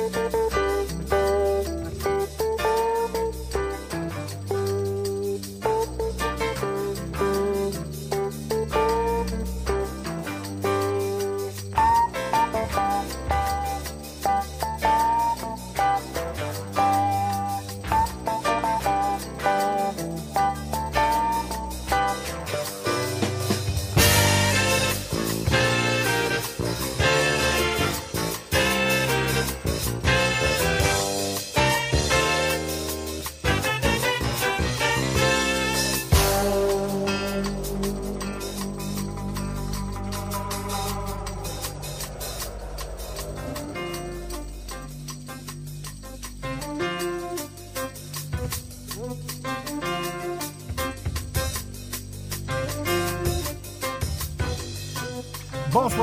Música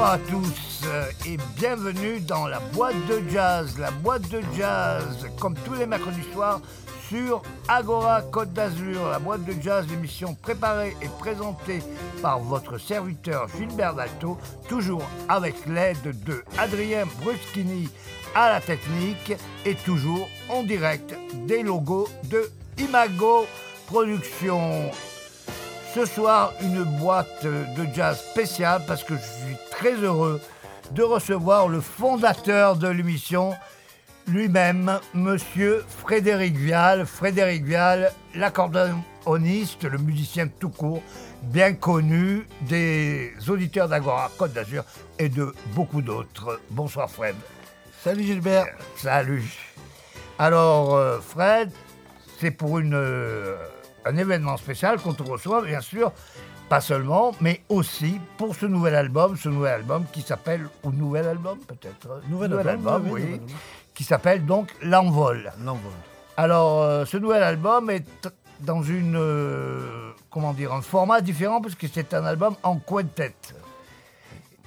à tous euh, et bienvenue dans la boîte de jazz. La boîte de jazz, comme tous les mercredis soirs, sur Agora Côte d'Azur. La boîte de jazz, l'émission préparée et présentée par votre serviteur Gilbert Dalto, toujours avec l'aide de Adrien Bruschini à la technique et toujours en direct des logos de Imago Productions. Ce soir, une boîte de jazz spéciale parce que je suis très heureux de recevoir le fondateur de l'émission, lui-même, monsieur Frédéric Vial. Frédéric Vial, l'accordéoniste, le musicien tout court, bien connu des auditeurs d'Agora Côte d'Azur et de beaucoup d'autres. Bonsoir Fred. Salut Gilbert. Salut. Alors, euh, Fred, c'est pour une, euh, un événement spécial qu'on te reçoit, bien sûr, pas seulement, mais aussi pour ce nouvel album, ce nouvel album qui s'appelle, ou nouvel album peut-être hein, Nouvel album, oui, oui, nouvel album. qui s'appelle donc L'Envol. L'envol. Alors, euh, ce nouvel album est dans une, euh, comment dire, un format différent puisque c'est un album en quintet.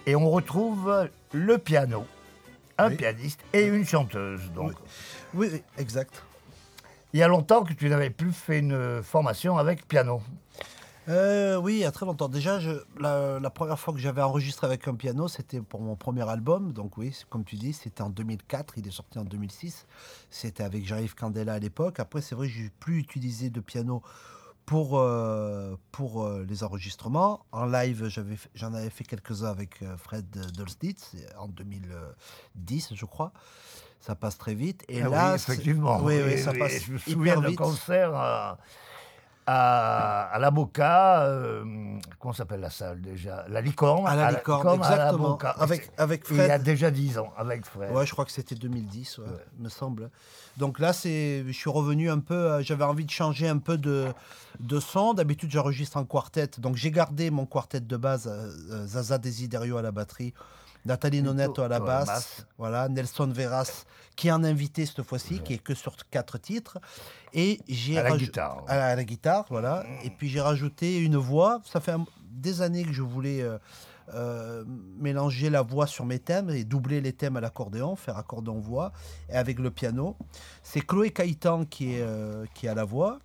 Et on retrouve le piano, un Oui. pianiste et une chanteuse. Donc, Oui, oui, exact. Il y a longtemps que tu n'avais plus fait une formation avec piano. Euh, oui, il y a très longtemps. Déjà, la, première fois que j'avais enregistré avec un piano, c'était pour mon premier album. Donc oui, comme tu dis, c'était en 2004. Il est sorti en 2006. C'était avec Jean-Yves Candela à l'époque. Après, c'est vrai j'ai plus utilisé de piano pour, euh, euh, les enregistrements. En live, j'en avais fait quelques-uns avec Fred Dolstitz en 2010, je crois. Ça passe très vite. Et Ah là, oui, effectivement. Oui, oui, ça passe Je me souviens d'un concert à, à, à la Boca. euh, comment s'appelle la salle déjà? La Licorne. À la Licorne, à la exactement. Boca. Avec, avec Il y a Fred. déjà 10 ans, avec Fred. Ouais, je crois que c'était 2010, ouais, Ouais. me semble. Donc là, je suis revenu un peu. euh, J'avais envie de changer un peu de, de son. D'habitude, j'enregistre en quartet. Donc j'ai gardé mon quartet de base. euh, Zaza Desiderio à la batterie, Nathalie Nonetto à la basse, basse. voilà, Nelson Veras qui est en invité cette fois-ci, qui est que sur quatre titres. Et j'ai à raj- à la, à la guitare, voilà. Et puis j'ai rajouté une voix. Ça fait un- des années que je voulais euh, euh, mélanger la voix sur mes thèmes et doubler les thèmes à l'accordéon, faire accordéon-voix, et avec le piano. C'est Chloé Caïtan qui est, euh, qui à la voix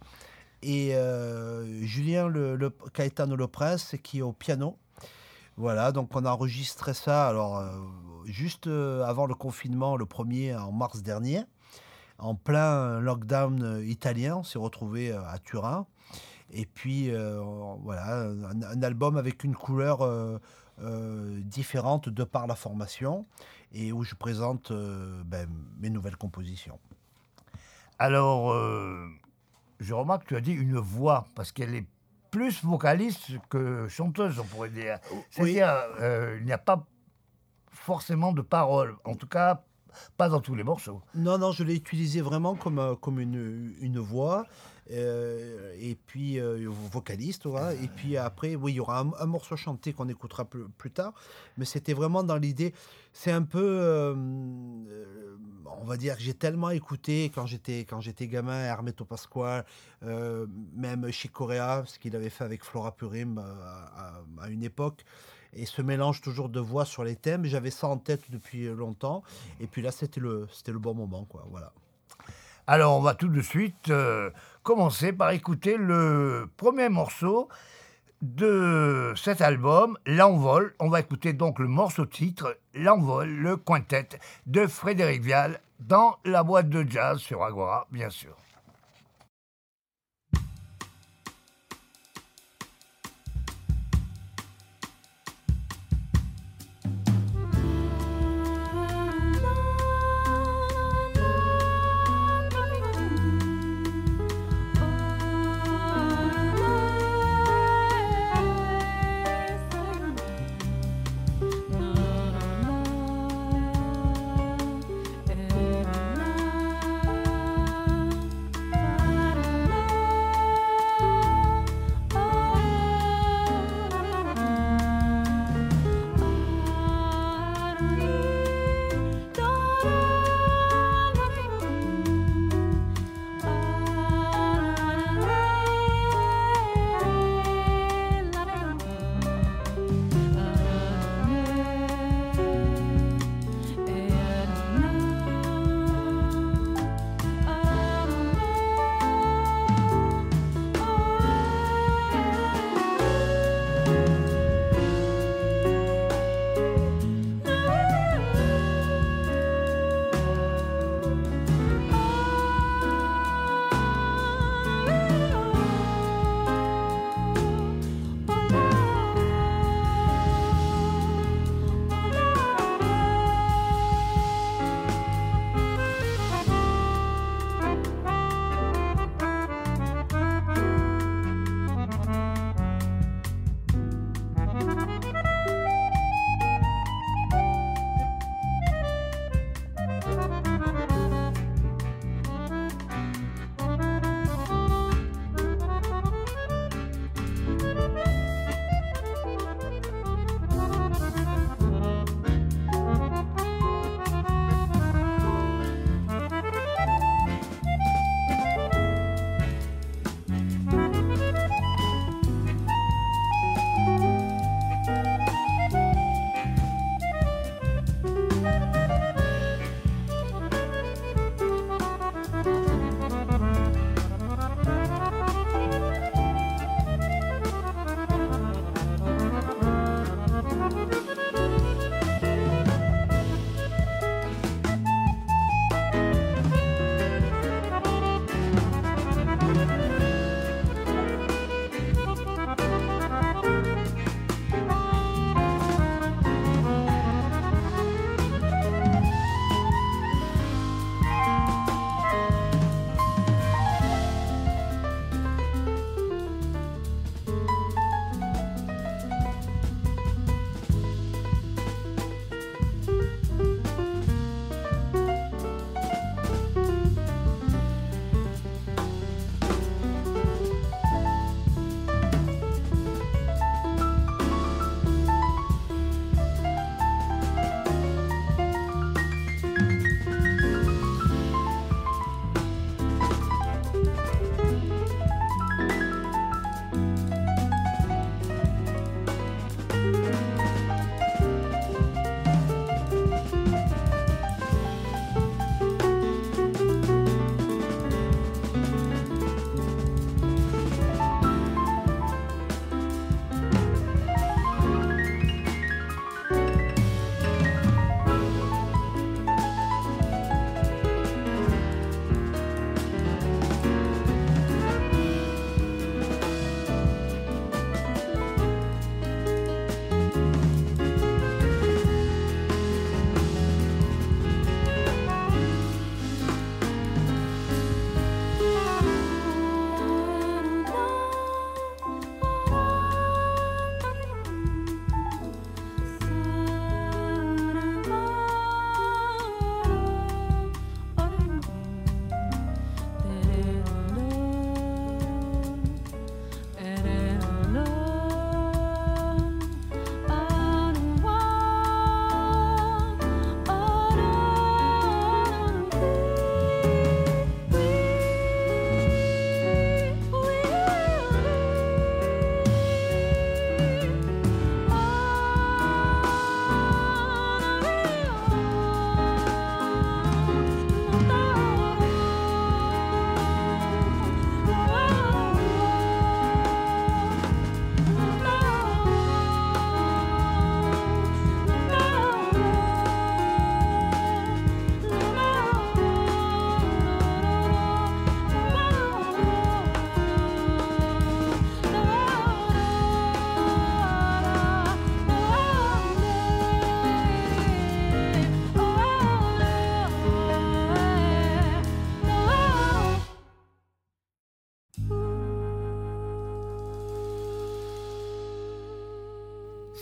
et euh, Julien le, le, Caetano Le Prince qui est au piano. Voilà, donc on a enregistré ça alors euh, juste euh, avant le confinement, le premier en mars dernier, en plein lockdown euh, italien. On s'est retrouvé à Turin. Et puis voilà, un, album avec une couleur différente de par la formation et où je présente ben, mes nouvelles compositions. Alors, je remarque que tu as dit une voix, parce qu'elle est plus vocaliste que chanteuse, on pourrait dire. C'est-à-dire, euh, il n'y a pas forcément de paroles. En tout cas, pas dans tous les morceaux. Non, non, je l'ai utilisé vraiment comme, euh, comme une, une voix. Euh, et puis euh, vocaliste, voilà. Et puis après, oui, il y aura un, morceau chanté qu'on écoutera plus, tard. Mais c'était vraiment dans l'idée. C'est un peu, euh, on va dire, que j'ai tellement écouté quand j'étais quand j'étais gamin, Hermeto Pasquale, même chez Corea, ce qu'il avait fait avec Flora Purim à, une époque. Et ce mélange toujours de voix sur les thèmes, j'avais ça en tête depuis longtemps. Et puis là, c'était le, c'était le bon moment, quoi. Voilà. Alors, on va tout de suite commencer par écouter le premier morceau de cet album, L'Envol. On va écouter donc le morceau titre, L'Envol, le quintet de Frédéric Vial dans la boîte de jazz sur Agora, bien sûr.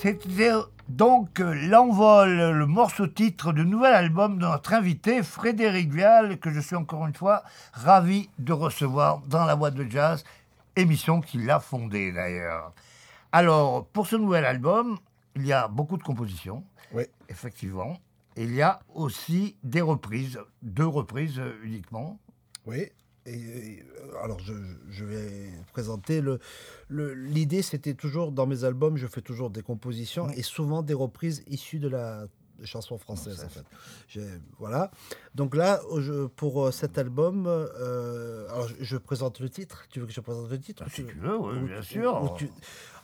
C'était donc l'envol, le morceau titre du nouvel album de notre invité Frédéric Vial, que je suis encore une fois ravi de recevoir dans la boîte de jazz, émission qu'il a fondée d'ailleurs. Alors, pour ce nouvel album, il y a beaucoup de compositions, Oui. effectivement. Et il y a aussi des reprises, deux reprises euh, uniquement. Oui. Et, alors, je, je vais présenter le. le- L'idée, c'était toujours dans mes albums, je fais toujours des compositions et souvent des reprises issues de la de chansons françaises. En fait. Voilà. Donc là, je- pour euh, cet album, euh, alors je, je présente le titre. Tu veux que je présente le titre? Ou Si tu- veux, oui, ou- bien ou- sûr. ou tu-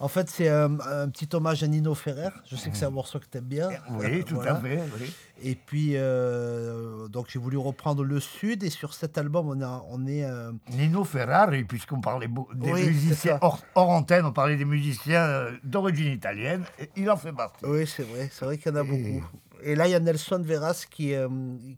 En fait, c'est un, un petit hommage à Nino Ferrer. Je sais que c'est un morceau que tu aimes bien. Oui, tout Voilà. à fait. oui. Et puis, euh, donc j'ai voulu reprendre le Sud. Et sur cet album, on, a, on est. euh, Nino Ferrari, puisqu'on parlait des Oui, musiciens hors, hors antenne, on parlait des musiciens euh, d'origine italienne, il en fait partie. Oui, c'est vrai. C'est vrai qu'il y en a Et- beaucoup. Et là, il y a Nelson Veras qui, euh,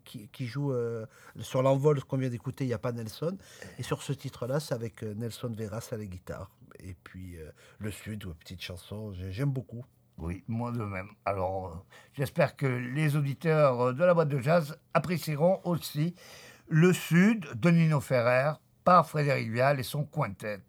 qui, qui joue euh, sur l'envol qu'on vient d'écouter. Il n'y a pas Nelson. Et sur ce titre-là, c'est avec euh, Nelson Veras à la guitare. Et puis euh, le Sud, ouais, petite chanson. J'ai- J'aime beaucoup. Oui, moi de même. Alors, euh, j'espère que les auditeurs euh, de la boîte de jazz apprécieront aussi Le Sud de Nino Ferrer par Frédéric Vial et son quintet.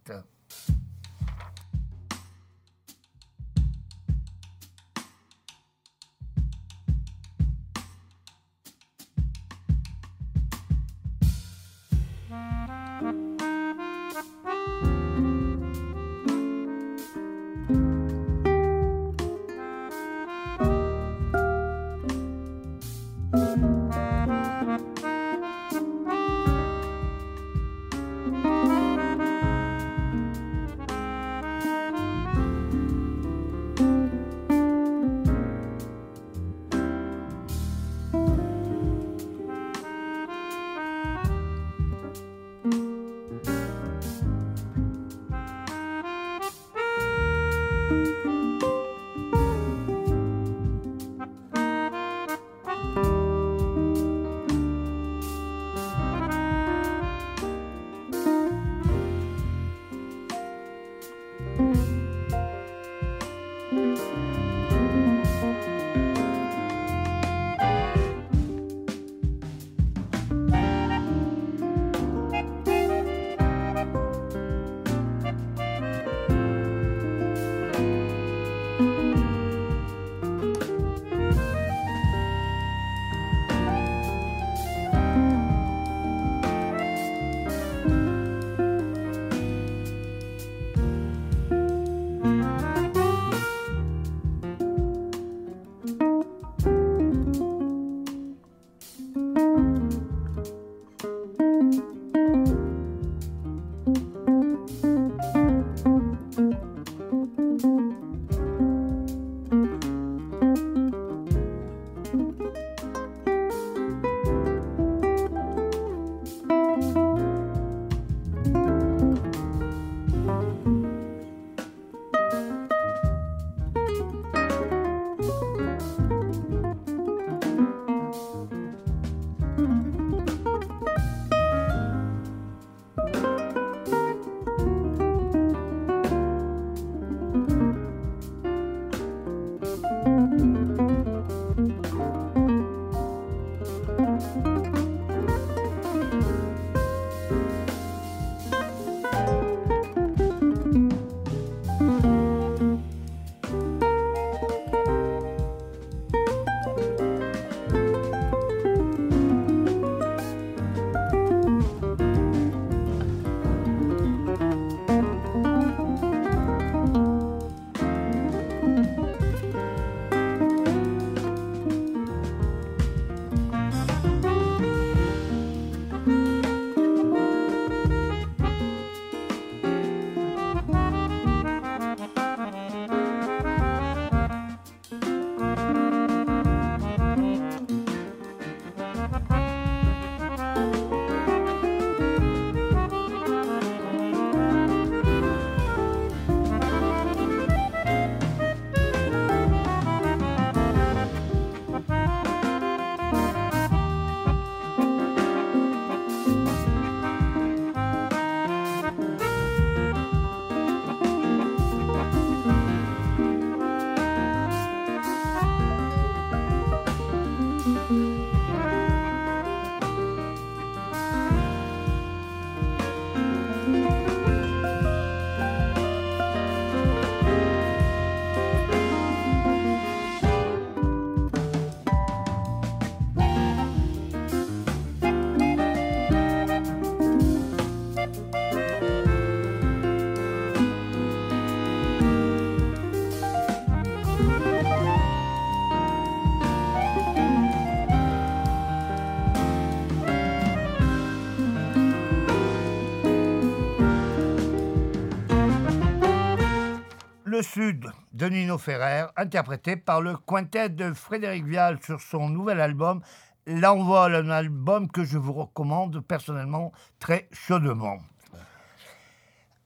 Le Sud de Nino Ferrer, interprété par le quintet de Frédéric Vial sur son nouvel album. L'envol, un album que je vous recommande personnellement très chaudement.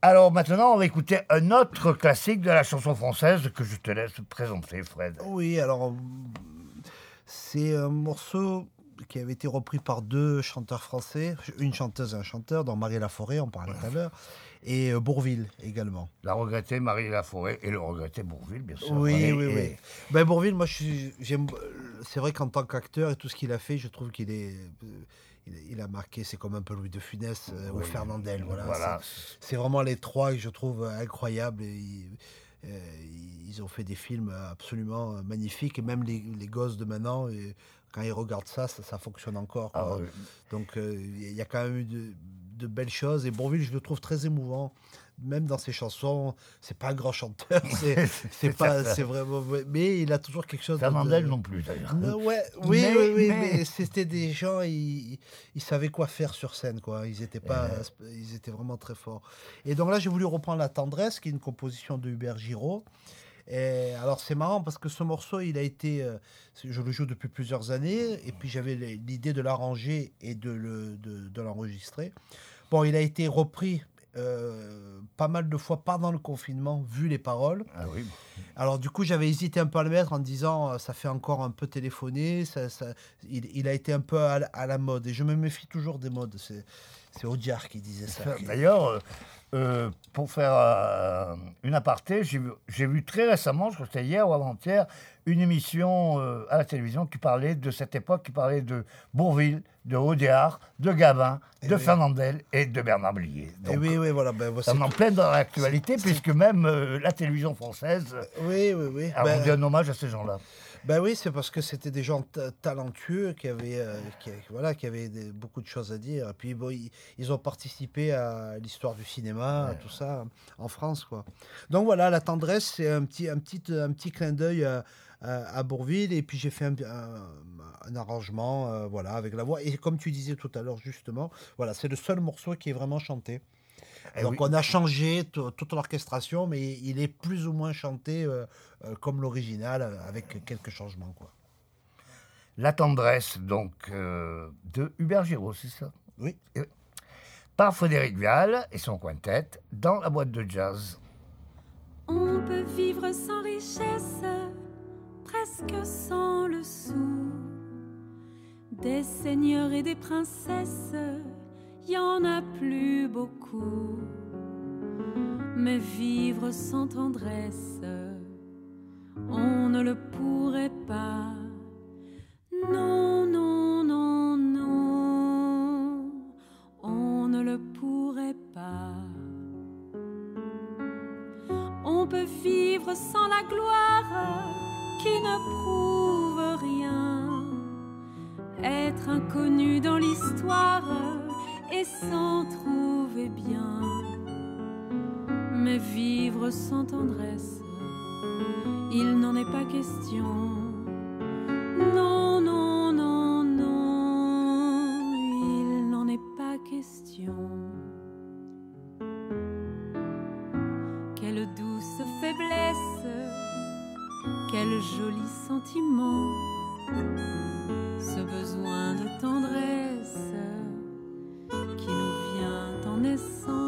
Alors maintenant, on va écouter un autre classique de la chanson française que je te laisse présenter, Fred. Oui, alors c'est un morceau qui avait été repris par deux chanteurs français, une chanteuse et un chanteur, dont Marie Laforêt, on parlait tout à l'heure, et euh, Bourville également. La regrettée Marie Laforêt et le regretté Bourville, bien sûr. Oui, oui, oui. Ben, Bourville, moi, j'aime. C'est vrai qu'en tant qu'acteur et tout ce qu'il a fait, je trouve qu'il est. Il, a marqué, c'est comme un peu Louis de Funès euh, ou Fernandel. Voilà. C'est vraiment les trois que je trouve incroyables. Et, euh, ils ont fait des films absolument magnifiques, et même les, les gosses de maintenant, et quand ils regardent ça, ça, fonctionne encore. Ah Donc il y a quand même eu de, de belles choses. Et Bourville, je le trouve très émouvant. Même dans ses chansons, c'est pas un grand chanteur, c'est pas, c'est vraiment, mais il a toujours quelque chose. Fernandel non plus d'ailleurs. Ouais, oui, oui, oui, mais, c'était des gens, ils, ils, savaient quoi faire sur scène, quoi. Ils étaient pas, ils étaient vraiment très forts. Et donc là, j'ai voulu reprendre La Tendresse, qui est une composition de Hubert Giraud. Et alors c'est marrant parce que ce morceau, il a été, euh, je le joue depuis plusieurs années, et puis j'avais l'idée de l'arranger et de l'enregistrer. Le, de, bon, il a été repris euh, pas mal de fois pendant le confinement, vu les paroles. Ah oui. Alors du coup, j'avais hésité un peu à le mettre en disant euh, ça fait encore un peu téléphoné, ça, ça il, il, a été un peu à, à, la mode et je me méfie toujours des modes. C'est Audiard qui disait ça. D'ailleurs, euh, pour faire euh, une aparté, j'ai vu, vu, très récemment, je crois que c'était hier ou avant-hier, une émission euh, à la télévision qui parlait de cette époque, qui parlait de Bourville, de Audiard, de Gavin, eh de Fernandel et de Bernard Blier. Et eh oui, oui, voilà. Ben, on en plein dans l'actualité, puisque même la télévision française oui, oui, oui. a ben, rendu un hommage à ces gens-là. Ben oui, c'est parce que c'était des gens talentueux qui avaient, euh, qui, voilà, qui avaient beaucoup de choses à dire. Et puis bon, ils, ont participé à l'histoire du cinéma, tout ça, en France, quoi. Donc voilà, la tendresse, c'est un petit, un petit, un petit clin d'œil à, à, Bourville. Et puis j'ai fait un, un, arrangement, euh, voilà, avec la voix. Et comme tu disais tout à l'heure, justement, voilà, c'est le seul morceau qui est vraiment chanté. Eh Donc on a changé toute l'orchestration, mais il est plus ou moins chanté euh, euh, comme l'original, euh, avec quelques changements. Quoi. La tendresse, donc, de Hubert Giraud, c'est ça? Oui. Par Frédéric Vial et son quintet dans la boîte de jazz. On peut vivre sans richesse, presque sans le sou. Des seigneurs et des princesses y en a plus beaucoup. Mais vivre sans tendresse, on ne le pourrait pas. Non, non, non, non, on ne le pourrait pas. On peut vivre sans la gloire qui ne prouve rien, être inconnu dans l'histoire et s'en trouver bien. Mais vivre sans tendresse, il n'en est pas question. Non, non, non, non, il n'en est pas question. Quelle douce faiblesse, quel joli sentiment, ce besoin de tendresse Vraiment,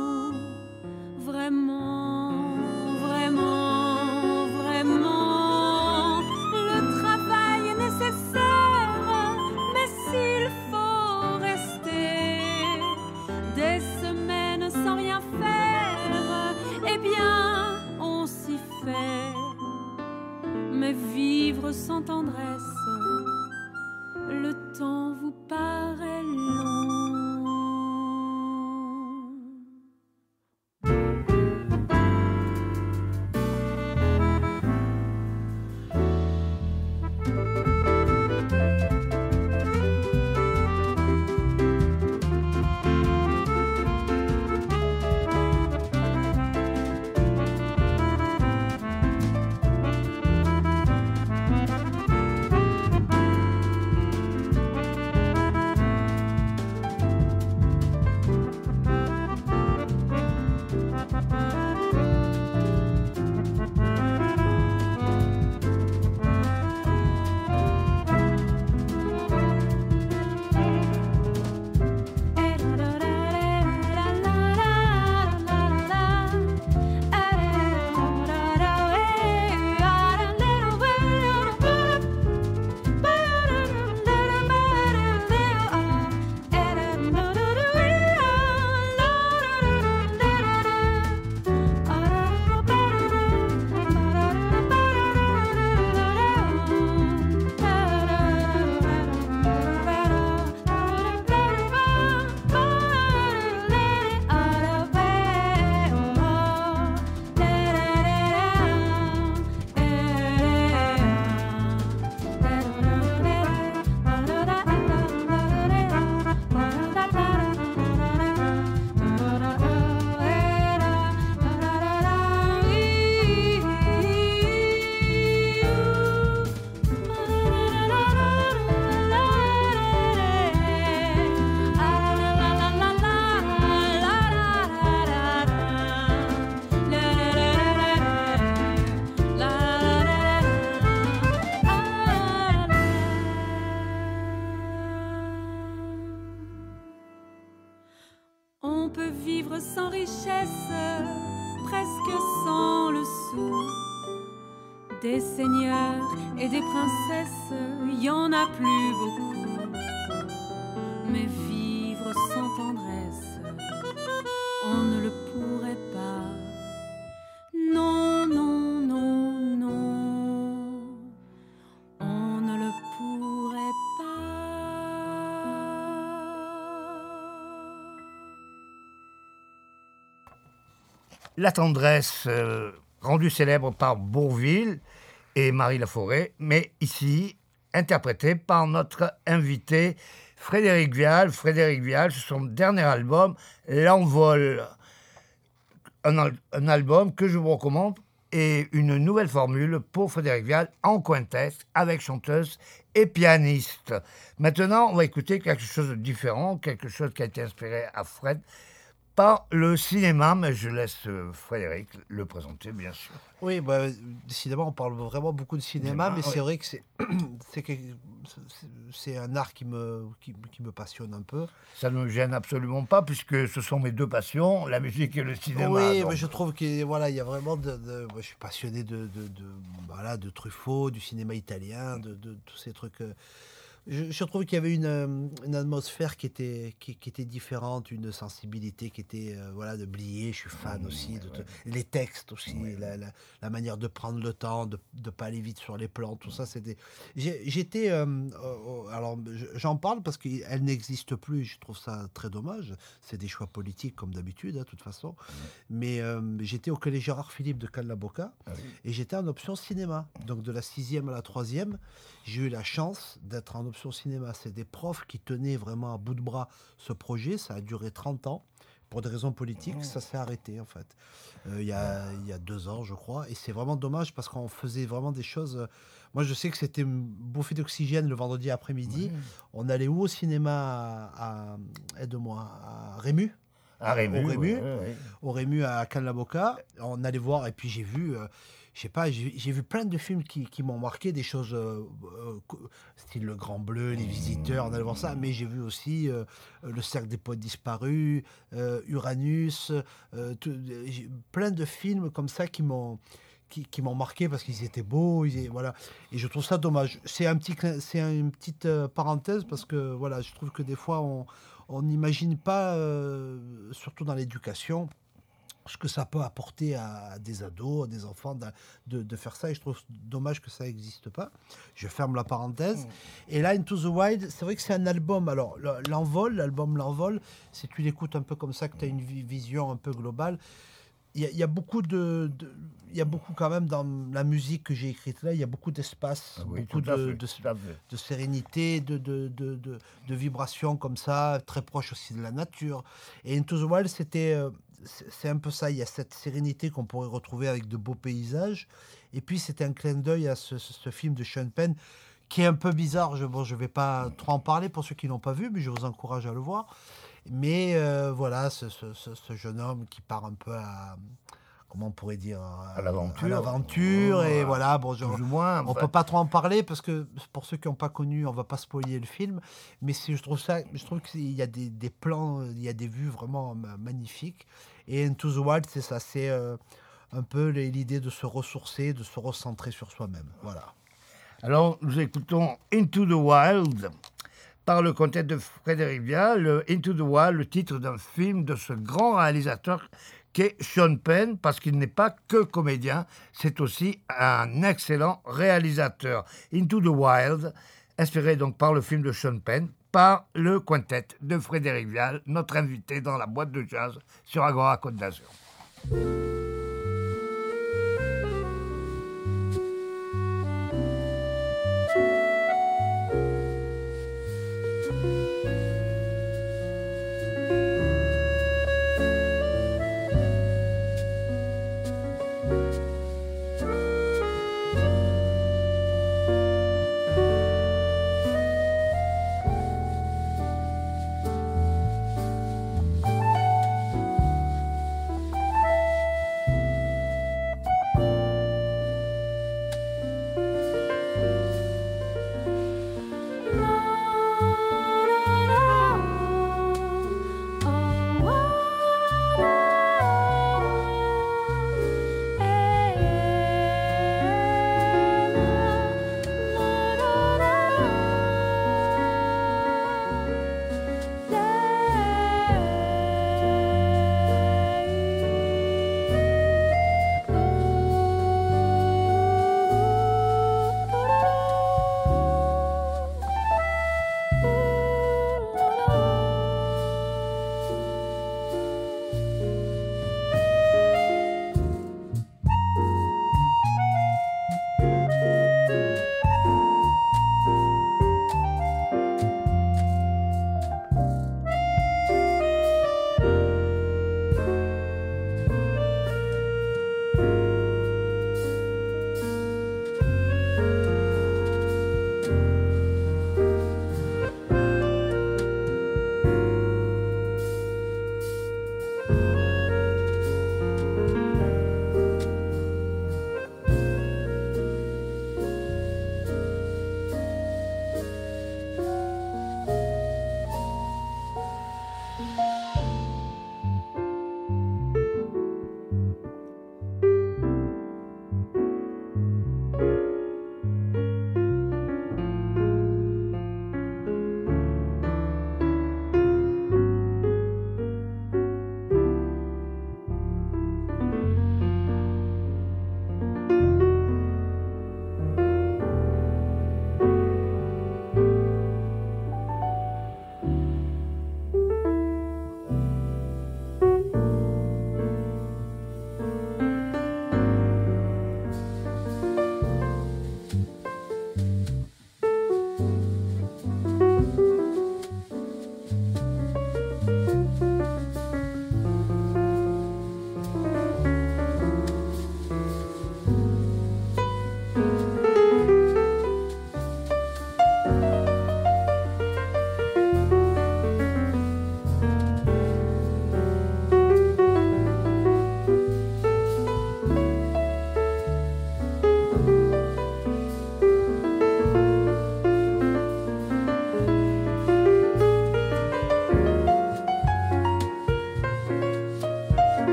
Des seigneurs et des princesses, y en a plus beaucoup. Mais vivre sans tendresse, on ne le pourrait pas. Non, non, non, non, on ne le pourrait pas. La tendresse, euh, rendue célèbre par Bourville et Marie Laforêt, mais ici interprétée par notre invité Frédéric Vial. Frédéric Vial, c'est son dernier album, L'Envol. Un album que je vous recommande et une nouvelle formule pour Frédéric Vial en quintette avec chanteuse et pianiste. Maintenant, on va écouter quelque chose de différent, quelque chose qui a été inspiré à Fred par le cinéma, mais je laisse euh, Frédéric le présenter, bien sûr. Oui, bah, décidément, on parle vraiment beaucoup de cinéma, Cinéma, mais oui. c'est vrai que c'est un art qui me, qui, qui me passionne un peu. Ça ne me gêne absolument pas, puisque ce sont mes deux passions, la musique et le cinéma. oui, donc. mais je trouve qu'il voilà, il y a vraiment de, de- moi, je suis passionné de, de, de- voilà, de Truffaut, du cinéma italien, de, de tous ces trucs. euh. Je, je trouve qu'il y avait une, euh, une atmosphère qui était, qui, qui était différente, une sensibilité qui était euh, voilà, de Blier, je suis fan aussi, de, de- les textes aussi, la, la- la manière de prendre le temps, de ne pas aller vite sur les plans, tout ça, c'était... J'ai- J'étais... euh, euh, alors, je- j'en parle parce qu'elle n'existe plus, je trouve ça très dommage. C'est des choix politiques comme d'habitude, hein, de toute façon. Mais euh, j'étais au collège Gérard Philippe de Callaboca et j'étais en option cinéma. Donc de la sixième à la troisième, j'ai eu la chance d'être en option cinéma. C'est des profs qui tenaient vraiment à bout de bras ce projet. Ça a duré 30 ans. Pour des raisons politiques, ça s'est arrêté en fait. Euh, Il y, a, il y a deux ans, je crois. Et c'est vraiment dommage parce qu'on faisait vraiment des choses. euh, Moi, je sais que c'était une bouffée d'oxygène le vendredi après-midi. On allait où au cinéma à, à- aide-moi, à Rému? À Rému, au Rému. oui, oui. au Rému à. On allait voir, et puis j'ai vu, euh, je sais pas, j'ai vu plein de films qui, qui m'ont marqué, des choses euh, euh, style Le Grand Bleu, Les Visiteurs, on allait voir ça, mais j'ai vu aussi euh, Le Cercle des Poètes Disparus, Uranus, tout- plein de films comme ça qui m'ont qui, qui m'ont marqué parce qu'ils étaient beaux, ils étaient- voilà. Et je trouve ça dommage. C'est un petit, c'est une petite parenthèse parce que voilà, je trouve que des fois on on n'imagine pas, euh, surtout dans l'éducation, ce que ça peut apporter à des ados, à des enfants, de, de- de faire ça. Et je trouve dommage que ça n'existe pas. Je ferme la parenthèse. Et là, Into the Wild, c'est vrai que c'est un album. Alors, le- l'envol, l'album L'envol, si tu l'écoutes un peu comme ça, que tu as une vi- vision un peu globale, il y, a- il y a beaucoup de, il y a beaucoup quand même dans la musique que j'ai écrite là, il y a beaucoup d'espace, Ah oui, beaucoup de, sérénité, de, de, vibrations comme ça, très proche aussi de la nature. Et Into the Wild, c'était, euh, c'est c'est un peu ça. Il y a cette sérénité qu'on pourrait retrouver avec de beaux paysages. Et puis, c'était un clin d'œil à ce, ce- ce film de Sean Penn qui est un peu bizarre. Je ne bon, je vais pas trop en parler pour ceux qui l'ont pas vu, mais je vous encourage à le voir. Mais euh, voilà, ce, ce- ce- ce jeune homme qui part un peu à. Comment on pourrait dire À l'aventure. À l'aventure. Et voilà, bon, moins. on enfin, peut pas trop en parler parce que pour ceux qui n'ont pas connu, on va pas spoiler le film. Mais je trouve ça, je trouve qu'il y a des, des plans, il y a des vues vraiment ma- magnifiques. Et Into the Wild, c'est ça, c'est euh, un peu l'idée de se ressourcer, de se recentrer sur soi-même. Voilà. Alors, nous écoutons Into the Wild par le quintet de Frédéric Vial. Le Into the Wild, le titre d'un film de ce grand réalisateur qu'est Sean Penn, parce qu'il n'est pas que comédien, c'est aussi un excellent réalisateur. Into the Wild, inspiré donc par le film de Sean Penn, par le quintet de Frédéric Vial, notre invité dans la boîte de jazz sur Agora Côte d'Azur.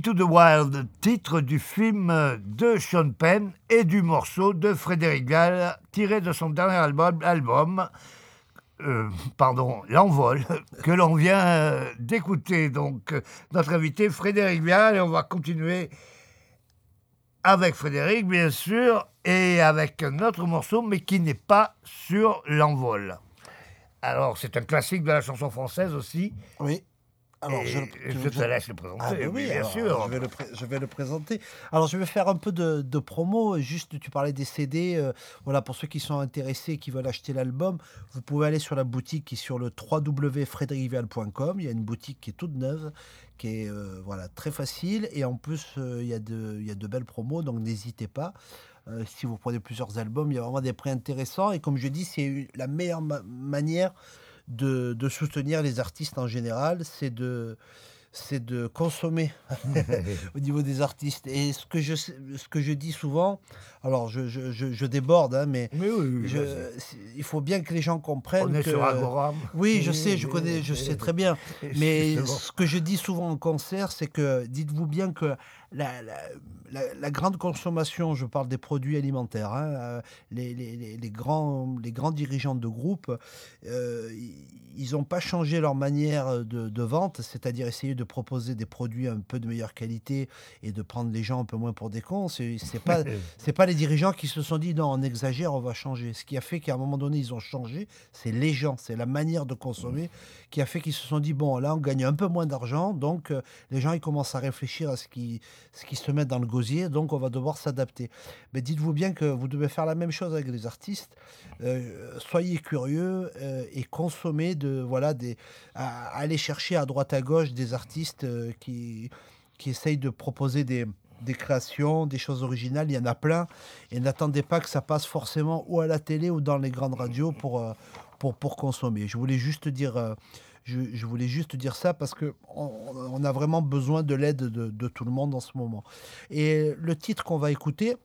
Into the Wild, titre du film de Sean Penn et du morceau de Frédéric Gall, tiré de son dernier album, euh, pardon, l'envol, que l'on vient euh, d'écouter. Donc, notre invité Frédéric Gall, et on va continuer avec Frédéric, bien sûr, et avec notre morceau, mais qui n'est pas sur l'envol. Alors, c'est un classique de la chanson française aussi. Oui. Alors, je, je, te laisse le présenter, ah, oui, bien sûr. Je vais, le je vais, le présenter. Alors, je vais faire un peu de, de promo. Juste, tu parlais des CD. Euh, voilà, pour ceux qui sont intéressés, qui veulent acheter l'album, vous pouvez aller sur la boutique qui est sur le www.frédéricvial.com. Il y a une boutique qui est toute neuve, qui est euh, voilà, très facile. Et en plus, euh, il, y a de, il y a de belles promos, donc n'hésitez pas. Euh, si vous prenez plusieurs albums, il y a vraiment des prix intéressants. Et comme je dis, c'est la meilleure ma manière de, de, soutenir les artistes en général, c'est de, c'est de consommer au niveau des artistes. Et ce que je, ce que je dis souvent, alors je, je, je déborde, hein, mais, mais oui, oui, il faut bien que les gens comprennent. On est que, sur Agora. Oui, je sais, je connais, je sais très bien. Mais ce que je dis souvent en concert, c'est que dites-vous bien que la, la, la, grande consommation, je parle des produits alimentaires, hein, euh, les, les, les, grands, les grands dirigeants de groupe, euh, ils n'ont pas changé leur manière de, de vente, c'est-à-dire essayer de proposer des produits un peu de meilleure qualité et de prendre les gens un peu moins pour des cons. C'est pas, c'est pas les dirigeants qui se sont dit non, on exagère, on va changer. Ce qui a fait qu'à un moment donné, ils ont changé, c'est les gens, c'est la manière de consommer qui a fait qu'ils se sont dit bon, là, on gagne un peu moins d'argent, donc euh, les gens ils commencent à réfléchir à ce qui, ce qui se met dans le gosier, donc on va devoir s'adapter. Mais dites-vous bien que vous devez faire la même chose avec les artistes. Euh, soyez curieux euh, et consommez de voilà des, à, aller chercher à droite à gauche des artistes qui qui essayent de proposer des des créations, des choses originales, il y en a plein. Et n'attendez pas que ça passe forcément ou à la télé ou dans les grandes radios pour, pour, pour consommer. Je voulais juste dire, je, je, voulais juste dire ça parce qu'on on a vraiment besoin de l'aide de, de, tout le monde en ce moment. Et le titre qu'on va écouter,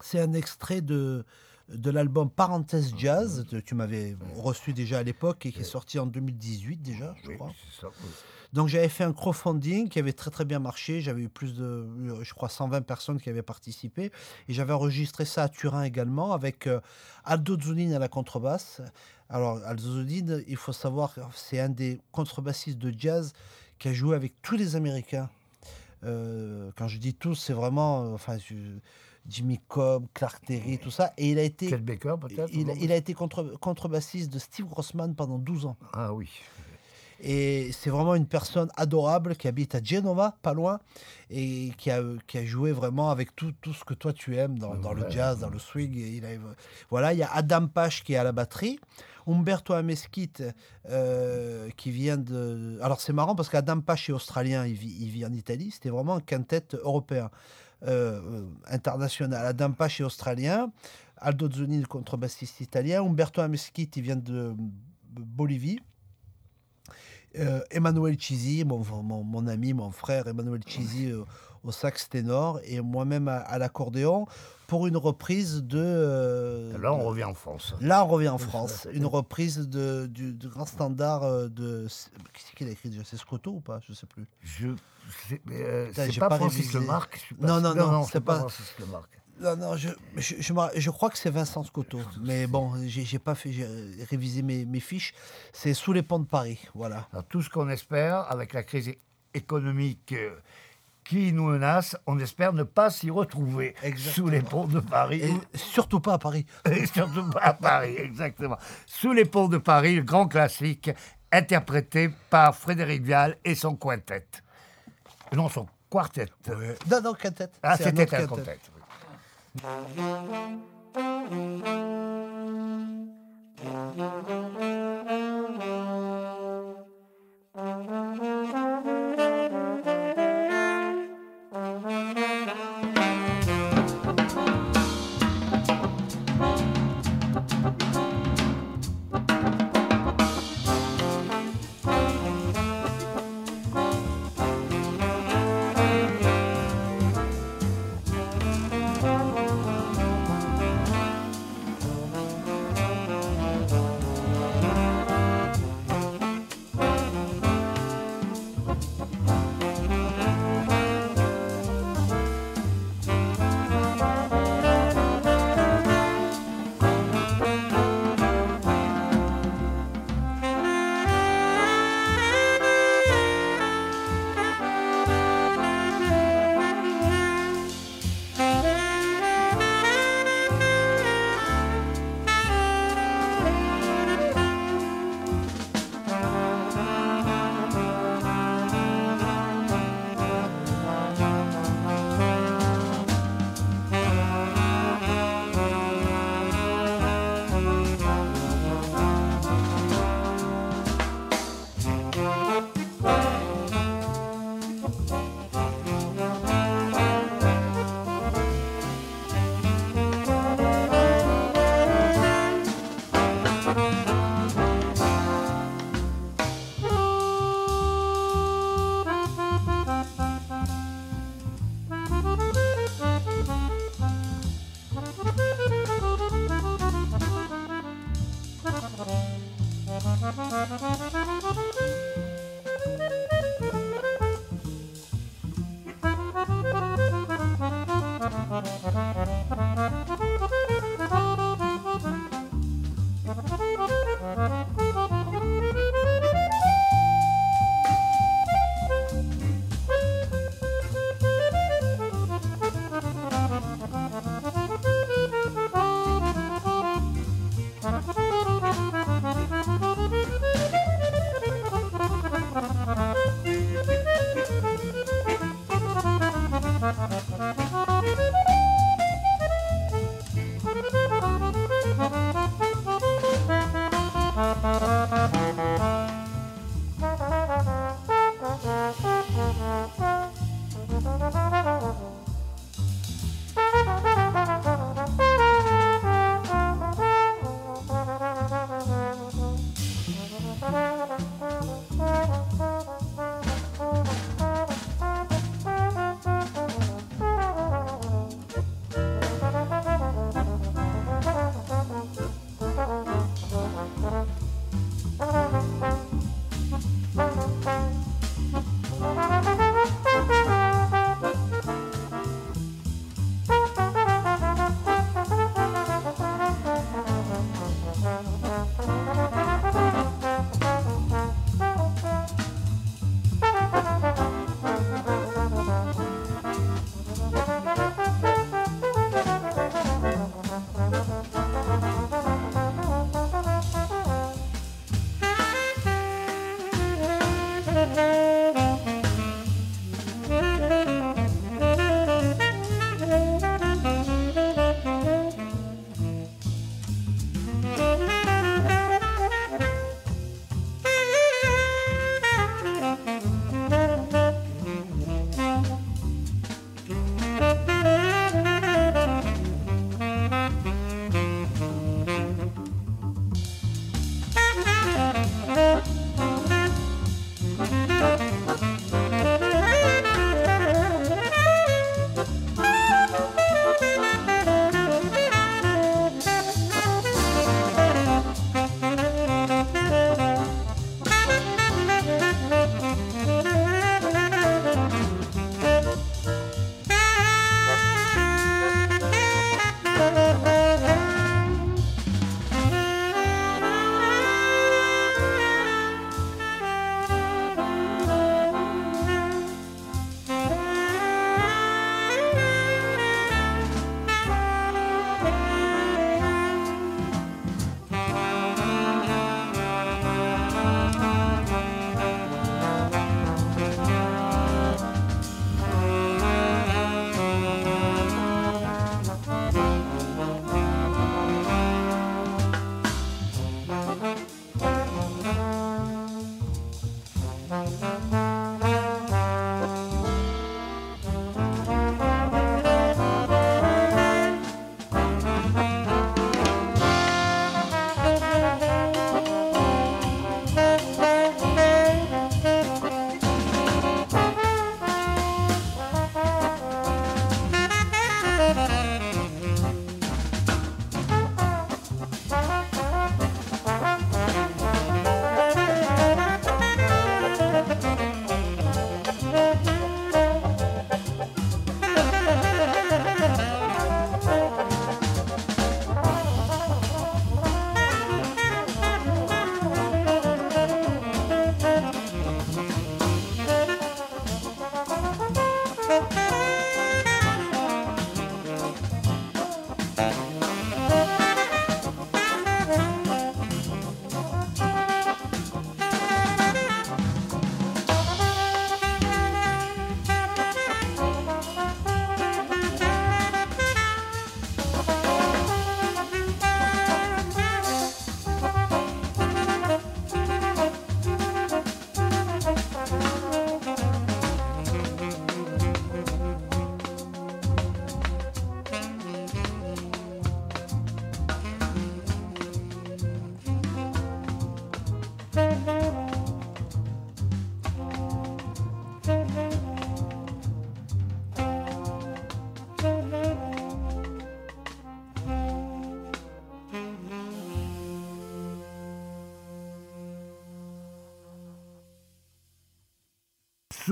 c'est un extrait de, de l'album Parenthèse Jazz, tu m'avais reçu déjà à l'époque et qui est sorti en 2018 déjà, je crois. Ça, oui. Donc j'avais fait un crowdfunding qui avait très très bien marché. J'avais eu plus de, je crois, 120 personnes qui avaient participé. Et j'avais enregistré ça à Turin également avec euh, Aldo Zunin à la contrebasse. Alors Aldo Zunin, il faut savoir, c'est un des contrebassistes de jazz qui a joué avec tous les Américains. Euh, quand je dis tous, c'est vraiment, euh, enfin, je, Jimmy Cobb, Clark Terry, tout ça. Et il a été, Baker, il, il, a été contre, contrebassiste de Steve Grossman pendant 12 ans. Ah oui. Et c'est vraiment une personne adorable qui habite à Genova, pas loin, et qui a, qui a joué vraiment avec tout, tout ce que toi tu aimes dans, dans le jazz, dans le swing. Et il a, voilà, il y a Adam Pache qui est à la batterie. Umberto Amesquite euh, qui vient de... Alors c'est marrant parce qu'Adam Pache est australien, il vit, il vit en Italie. C'était vraiment un quintet européen, euh, international. Adam Pache est australien. Aldo Zuni, le contrebassiste italien. Umberto Amesquite, il vient de Bolivie. Euh, Emmanuel Chizi, mon, mon, mon, ami, mon frère Emmanuel Chizi euh, au sax ténor et moi-même à, à l'accordéon pour une reprise de. Euh, là, on de, revient en France. Là, on revient en France. une reprise de, du, du, grand standard de. Qu'est-ce qu'il a écrit déjà? C'est Scotto ou pas? Je ne sais plus. Je. C'est pas, pas Francis Lemarque. Non, non, non, non c'est pas, pas Francis Lemarque. Non, non, je, je, je, je crois que c'est Vincent Scotto. Mais bon, j'ai pas fait, révisé mes, mes fiches. C'est sous les ponts de Paris, voilà. Alors, tout ce qu'on espère, avec la crise économique euh, qui nous menace, on espère ne pas s'y retrouver exactement. sous les ponts de Paris. Et surtout pas à Paris. Et surtout pas à Paris, exactement. Sous les ponts de Paris, le grand classique, interprété par Frédéric Vial et son quintet. Non, son quartet. Ouais. Non, non, quintet. Ah, c'était un quintet. Thank Mm-hmm.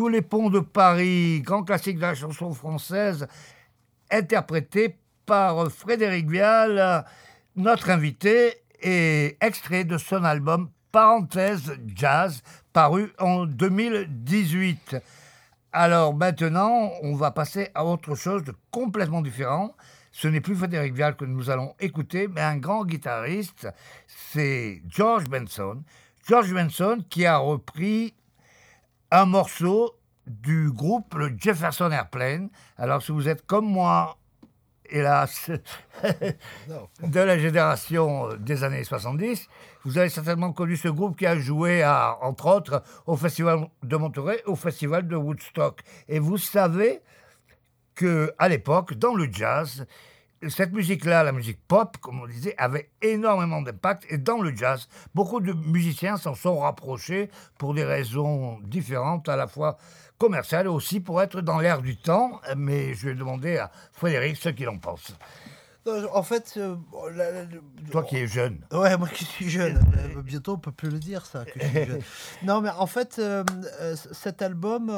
Les ponts de Paris, grand classique de la chanson française, interprété par Frédéric Vial, notre invité, et extrait de son album Parenthèse Jazz, paru en 2018. Alors maintenant, on va passer à autre chose de complètement différent. Ce n'est plus Frédéric Vial que nous allons écouter, mais un grand guitariste, c'est George Benson. George Benson qui a repris un morceau du groupe le Jefferson Airplane. Alors si vous êtes comme moi, hélas, de la génération des années 70, vous avez certainement connu ce groupe qui a joué, à, entre autres, au Festival de Monterey, au Festival de Woodstock. Et vous savez que à l'époque, dans le jazz, cette musique-là, la musique pop, comme on disait, avait énormément d'impact. Et dans le jazz, beaucoup de musiciens s'en sont rapprochés pour des raisons différentes, à la fois commerciales et aussi pour être dans l'air du temps. Mais je vais demander à Frédéric ce qu'il en pense. En fait, euh, toi qui es jeune. Ouais, moi qui suis jeune. Euh, bientôt, on peut plus le dire ça. Que je suis jeune. non, mais en fait, euh, cet album,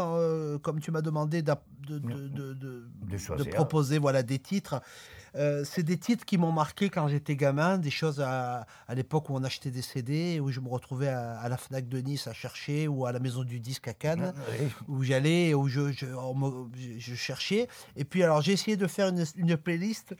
comme tu m'as demandé de, de, de, de, proposer, voilà, des titres. C'est des titres qui m'ont marqué quand j'étais gamin, des choses à, à l'époque où on achetait des CD, où je me retrouvais à, la Fnac de Nice à chercher, ou à la maison du disque à Cannes, où j'allais, où je, je, je, cherchais. Et puis alors j'ai essayé de faire une, une playlist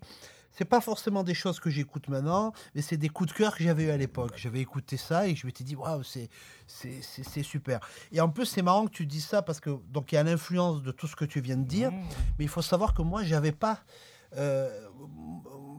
c'est pas forcément des choses que j'écoute maintenant, mais c'est des coups de cœur que j'avais eu à l'époque. J'avais écouté ça et je m'étais dit, waouh, c'est, c'est, super. Et en plus, c'est marrant que tu dises ça parce que, donc, il y a l'influence de tout ce que tu viens de dire, mmh. mais il faut savoir que moi, j'avais pas. Euh,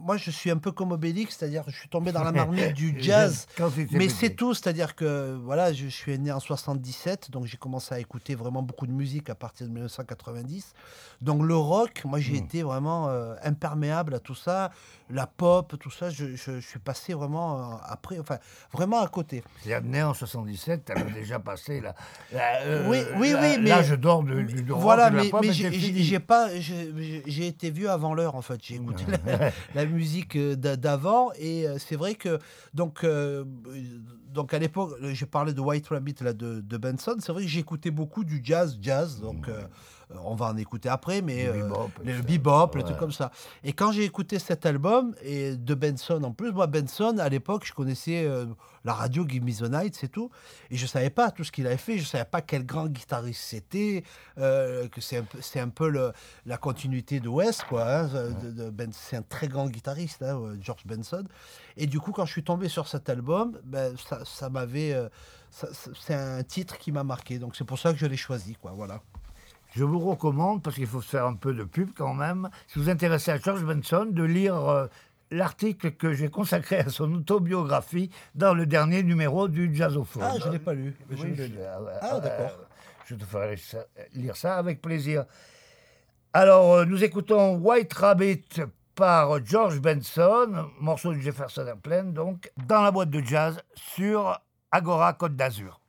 moi, je suis un peu comme Obélix, c'est-à-dire je suis tombé dans la marmite du jazz. mais c'est tout, c'est-à-dire que voilà, je, suis né en 77, donc j'ai commencé à écouter vraiment beaucoup de musique à partir de 1990. Donc le rock, moi j'ai hmm. été vraiment euh, imperméable à tout ça, la pop, tout ça, je, suis passé vraiment euh, après, enfin vraiment à côté. C'est-à-dire en 77, tu avais déjà passé la, euh, oui, oui, oui, mais l'âge d'or du, du, voilà, mais, mais j'ai pas, j'ai été vu avant l'heure en fait. J'ai écouté la musique euh, d'avant. Et euh, c'est vrai que, donc, euh, donc à l'époque, j'ai parlé de White Rabbit là, de, de Benson. C'est vrai que j'écoutais beaucoup du jazz, jazz. Donc. On va en écouter après, mais le bebop, le, truc comme ça. Et quand j'ai écouté cet album, et de Benson en plus, moi, Benson, à l'époque, je connaissais la radio Give Me the Night, c'est tout. Et je ne savais pas tout ce qu'il avait fait, je ne savais pas quel grand guitariste c'était, euh, que c'est un peu, c'est un peu le, la continuité de West, quoi. Hein, de, ben, c'est un très grand guitariste, hein, George Benson. Et du coup, quand je suis tombé sur cet album, ben, ça, ça m'avait. Euh, c'est un titre qui m'a marqué, donc c'est pour ça que je l'ai choisi, quoi. Voilà. Je vous recommande, parce qu'il faut faire un peu de pub quand même, si vous intéressez à George Benson, de lire euh, l'article que j'ai consacré à son autobiographie dans le dernier numéro du Jazzophone. Ah, je ne l'ai pas lu. je, ah, d'accord. je te ferai lire ça avec plaisir. Alors, euh, nous écoutons White Rabbit par George Benson, morceau de Jefferson Airplane, donc, dans la boîte de jazz sur Agora Côte d'Azur.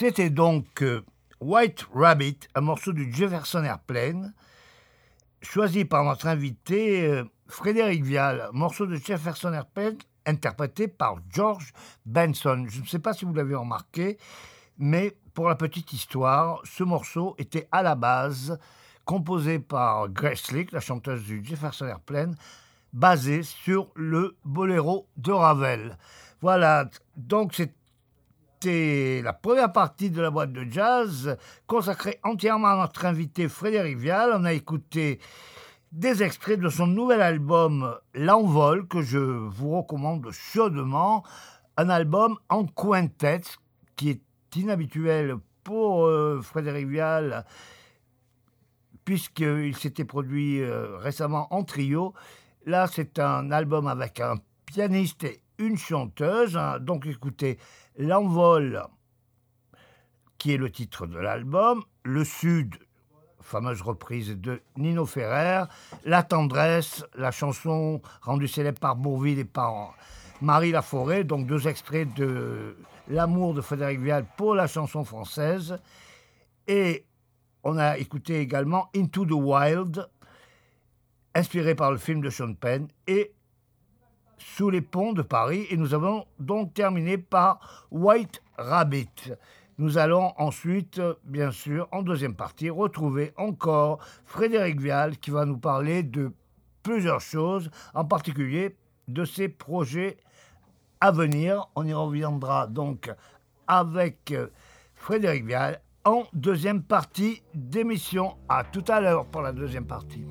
C'était donc euh, White Rabbit, un morceau du Jefferson Airplane, choisi par notre invité euh, Frédéric Vial, morceau de Jefferson Airplane interprété par George Benson. Je ne sais pas si vous l'avez remarqué, mais pour la petite histoire, ce morceau était à la base composé par Grace Slick, la chanteuse du Jefferson Airplane, basé sur le boléro de Ravel. Voilà, donc la première partie de la boîte de jazz consacrée entièrement à notre invité Frédéric Vial. On a écouté des extraits de son nouvel album L'Envol, que je vous recommande chaudement. Un album en quintet, qui est inhabituel pour euh, Frédéric Vial, puisqu'il s'était produit euh, récemment en trio. Là, c'est un album avec un pianiste et une chanteuse. Hein. Donc écoutez, L'Envol, qui est le titre de l'album, Le Sud, fameuse reprise de Nino Ferrer, La tendresse, la chanson rendue célèbre par Bourville et par Marie Laforêt, donc deux extraits de L'amour de Frédéric Vial pour la chanson française. Et on a écouté également Into the Wild, inspiré par le film de Sean Penn, et Sous les ponts de Paris. Et nous avons donc terminé par White Rabbit. Nous allons ensuite, bien sûr, en deuxième partie, retrouver encore Frédéric Vial qui va nous parler de plusieurs choses, en particulier de ses projets à venir. On y reviendra donc avec Frédéric Vial en deuxième partie d'émission. À tout à l'heure pour la deuxième partie.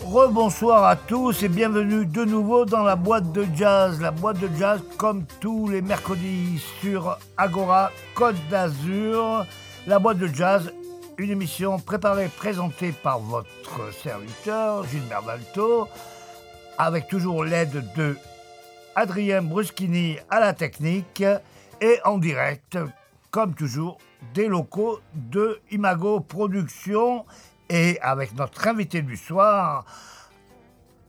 Rebonsoir à tous et bienvenue de nouveau dans la boîte de jazz. La boîte de jazz, comme tous les mercredis sur Agora Côte d'Azur. La boîte de jazz, une émission préparée, présentée par votre serviteur, Gilbert Balto, avec toujours l'aide de Adrien Bruschini à la technique et en direct, comme toujours, des locaux de Imago Productions et avec notre invité du soir,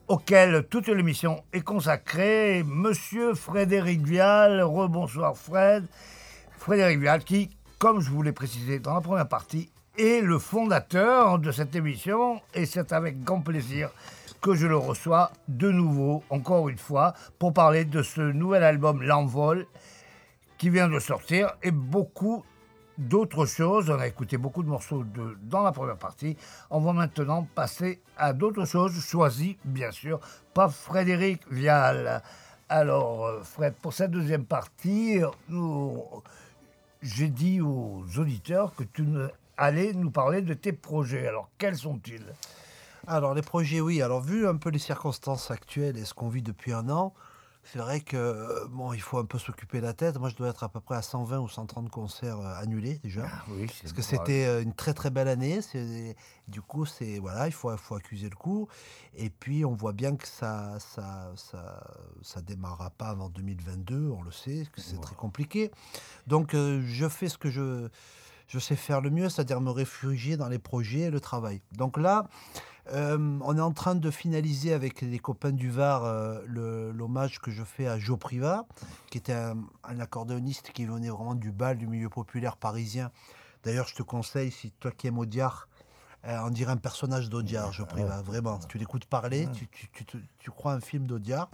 auquel toute l'émission est consacrée, Monsieur Frédéric Vial. Rebonsoir Fred. Frédéric Vial qui, comme je vous l'ai précisé dans la première partie, est le fondateur de cette émission et c'est avec grand plaisir que je le reçois de nouveau, encore une fois, pour parler de ce nouvel album L'Envol qui vient de sortir et beaucoup d'autres choses. On a écouté beaucoup de morceaux de, dans la première partie. On va maintenant passer à d'autres choses choisies, bien sûr, par Frédéric Vial. Alors, euh, Fred, pour cette deuxième partie, j'ai dit aux auditeurs que tu allais nous parler de tes projets. Alors, quels sont-ils? Alors, les projets, oui. Alors, vu un peu les circonstances actuelles et ce qu'on vit depuis un an, c'est vrai que euh, bon, il faut un peu s'occuper la tête. Moi, je dois être à peu près à 120 ou 130 concerts euh, annulés déjà. Ah oui, parce que c'était euh, une très très belle année. Du coup, c'est voilà, il faut, faut accuser le coup. Et puis, on voit bien que ça ça ça, ça démarrera pas avant 2022. On le sait, que c'est très compliqué. Donc, je fais ce que je je sais faire le mieux, c'est-à-dire me réfugier dans les projets et le travail. Donc là, Euh, on est en train de finaliser avec les copains du Var euh, l'hommage que je fais à Joe Priva, qui était un, un accordéoniste qui venait vraiment du bal, du milieu populaire parisien. D'ailleurs, je te conseille, si toi qui aimes Audiard, euh, on dirait un personnage d'Audiard, Joe Priva, vraiment. Tu l'écoutes parler, tu, tu- tu crois un film d'Audiard.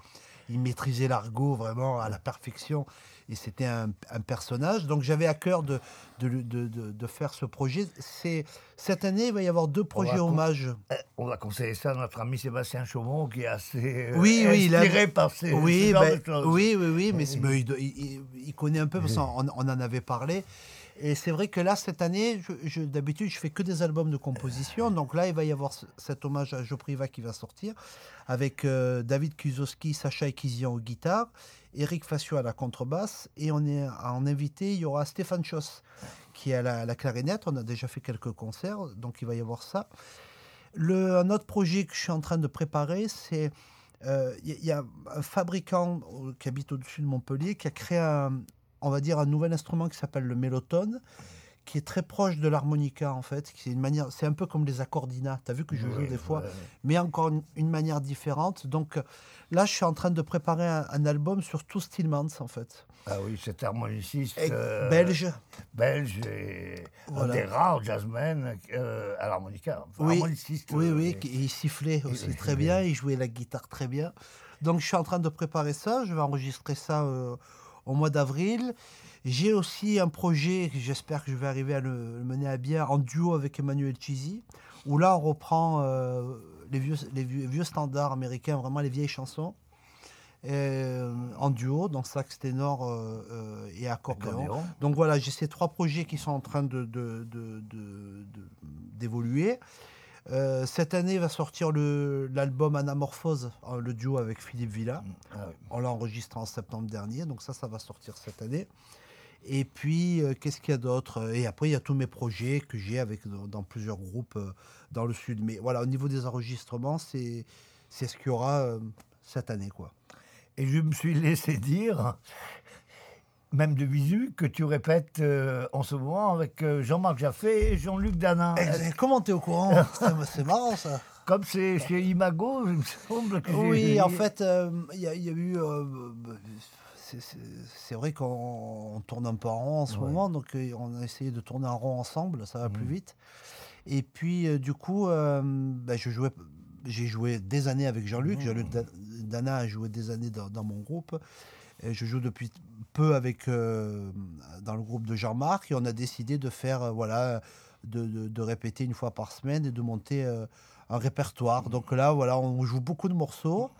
Il maîtrisait l'argot vraiment à la perfection et c'était un, un personnage. Donc j'avais à cœur de, de, le- de- de- de faire ce projet. C'est, cette année, il va y avoir deux projets con- hommages. Eh, On va conseiller ça à notre ami Sébastien Chaumont, qui est assez euh, Oui, oui, il a- inspiré par ces, Oui, ce genre ben, de choses. oui, oui, oui, mais, il, connaît un peu parce qu'on on en avait parlé. Et c'est vrai que là, cette année, je, je- d'habitude, je fais que des albums de composition. Donc là, il va y avoir ce- cet hommage à Joe Priva qui va sortir avec euh, David Kuzowski, Sacha Ekizian aux guitares, Eric Facio à la contrebasse. Et on est en invité, il y aura Stéphane Schoss qui est à la, clarinette. On a déjà fait quelques concerts, donc il va y avoir ça. Un autre projet que je suis en train de préparer, c'est euh, il y, y a un fabricant euh, qui habite au-dessus de Montpellier qui a créé un, on va dire un nouvel instrument qui s'appelle le mélotone qui est très proche de l'harmonica en fait qui est une manière c'est un peu comme les accordinats tu as vu que je joue des fois ouais. mais encore une, une manière différente donc là je suis en train de préparer un, un album sur tout Stillmans en fait Ah oui, cet harmoniciste euh, belge belge et Voilà. un des rares jazzmen euh, à l'harmonica. Enfin, Oui, harmoniciste, Oui, euh, oui, et- qui- il sifflait aussi oui, très oui. bien, il jouait la guitare très bien. Donc je suis en train de préparer ça, je vais enregistrer ça au mois d'avril. J'ai aussi un projet j'espère que je vais arriver à le, le mener à bien en duo avec Emmanuel Chizy, où là on reprend euh, les, vieux, les vieux, vieux standards américains, vraiment les vieilles chansons. euh, en duo, donc sax ténor euh, euh, et accordéon. Donc voilà, j'ai ces trois projets qui sont en train de, de- de- de- de- d'évoluer. Euh, cette année va sortir l'album Anamorphose, le duo avec Philippe Villa. Ah oui. On l'a enregistré en septembre dernier, donc ça, ça va sortir cette année. Et puis, euh, qu'est-ce qu'il y a d'autre? Et après, il y a tous mes projets que j'ai avec dans, plusieurs groupes euh, dans le sud. Mais voilà, au niveau des enregistrements, c'est c'est ce qu'il y aura euh, cette année, quoi. Et je me suis laissé dire, même de visu, que tu répètes en ce moment avec Jean-Marc Jaffé et Jean-Luc Danin. Eh, Comment t'es au courant C'est marrant, ça. Comme c'est chez Imago, il me semble que Oui, en fait, il y, a- il y a eu. C'est- vrai qu'on on tourne un peu en rond en ce Ouais. moment, donc euh, on a essayé de tourner en rond ensemble, ça va plus Mhm. vite. Et puis, euh, du coup, euh, ben, je jouais, j'ai joué des années avec Jean-Luc. Jean-Luc Da- Dana a joué des années dans, dans mon groupe. Et je joue depuis peu avec, euh, dans le groupe de Jean-Marc et on a décidé de faire, voilà, de, de- de répéter une fois par semaine et de monter un répertoire. Donc là, voilà, on joue beaucoup de morceaux.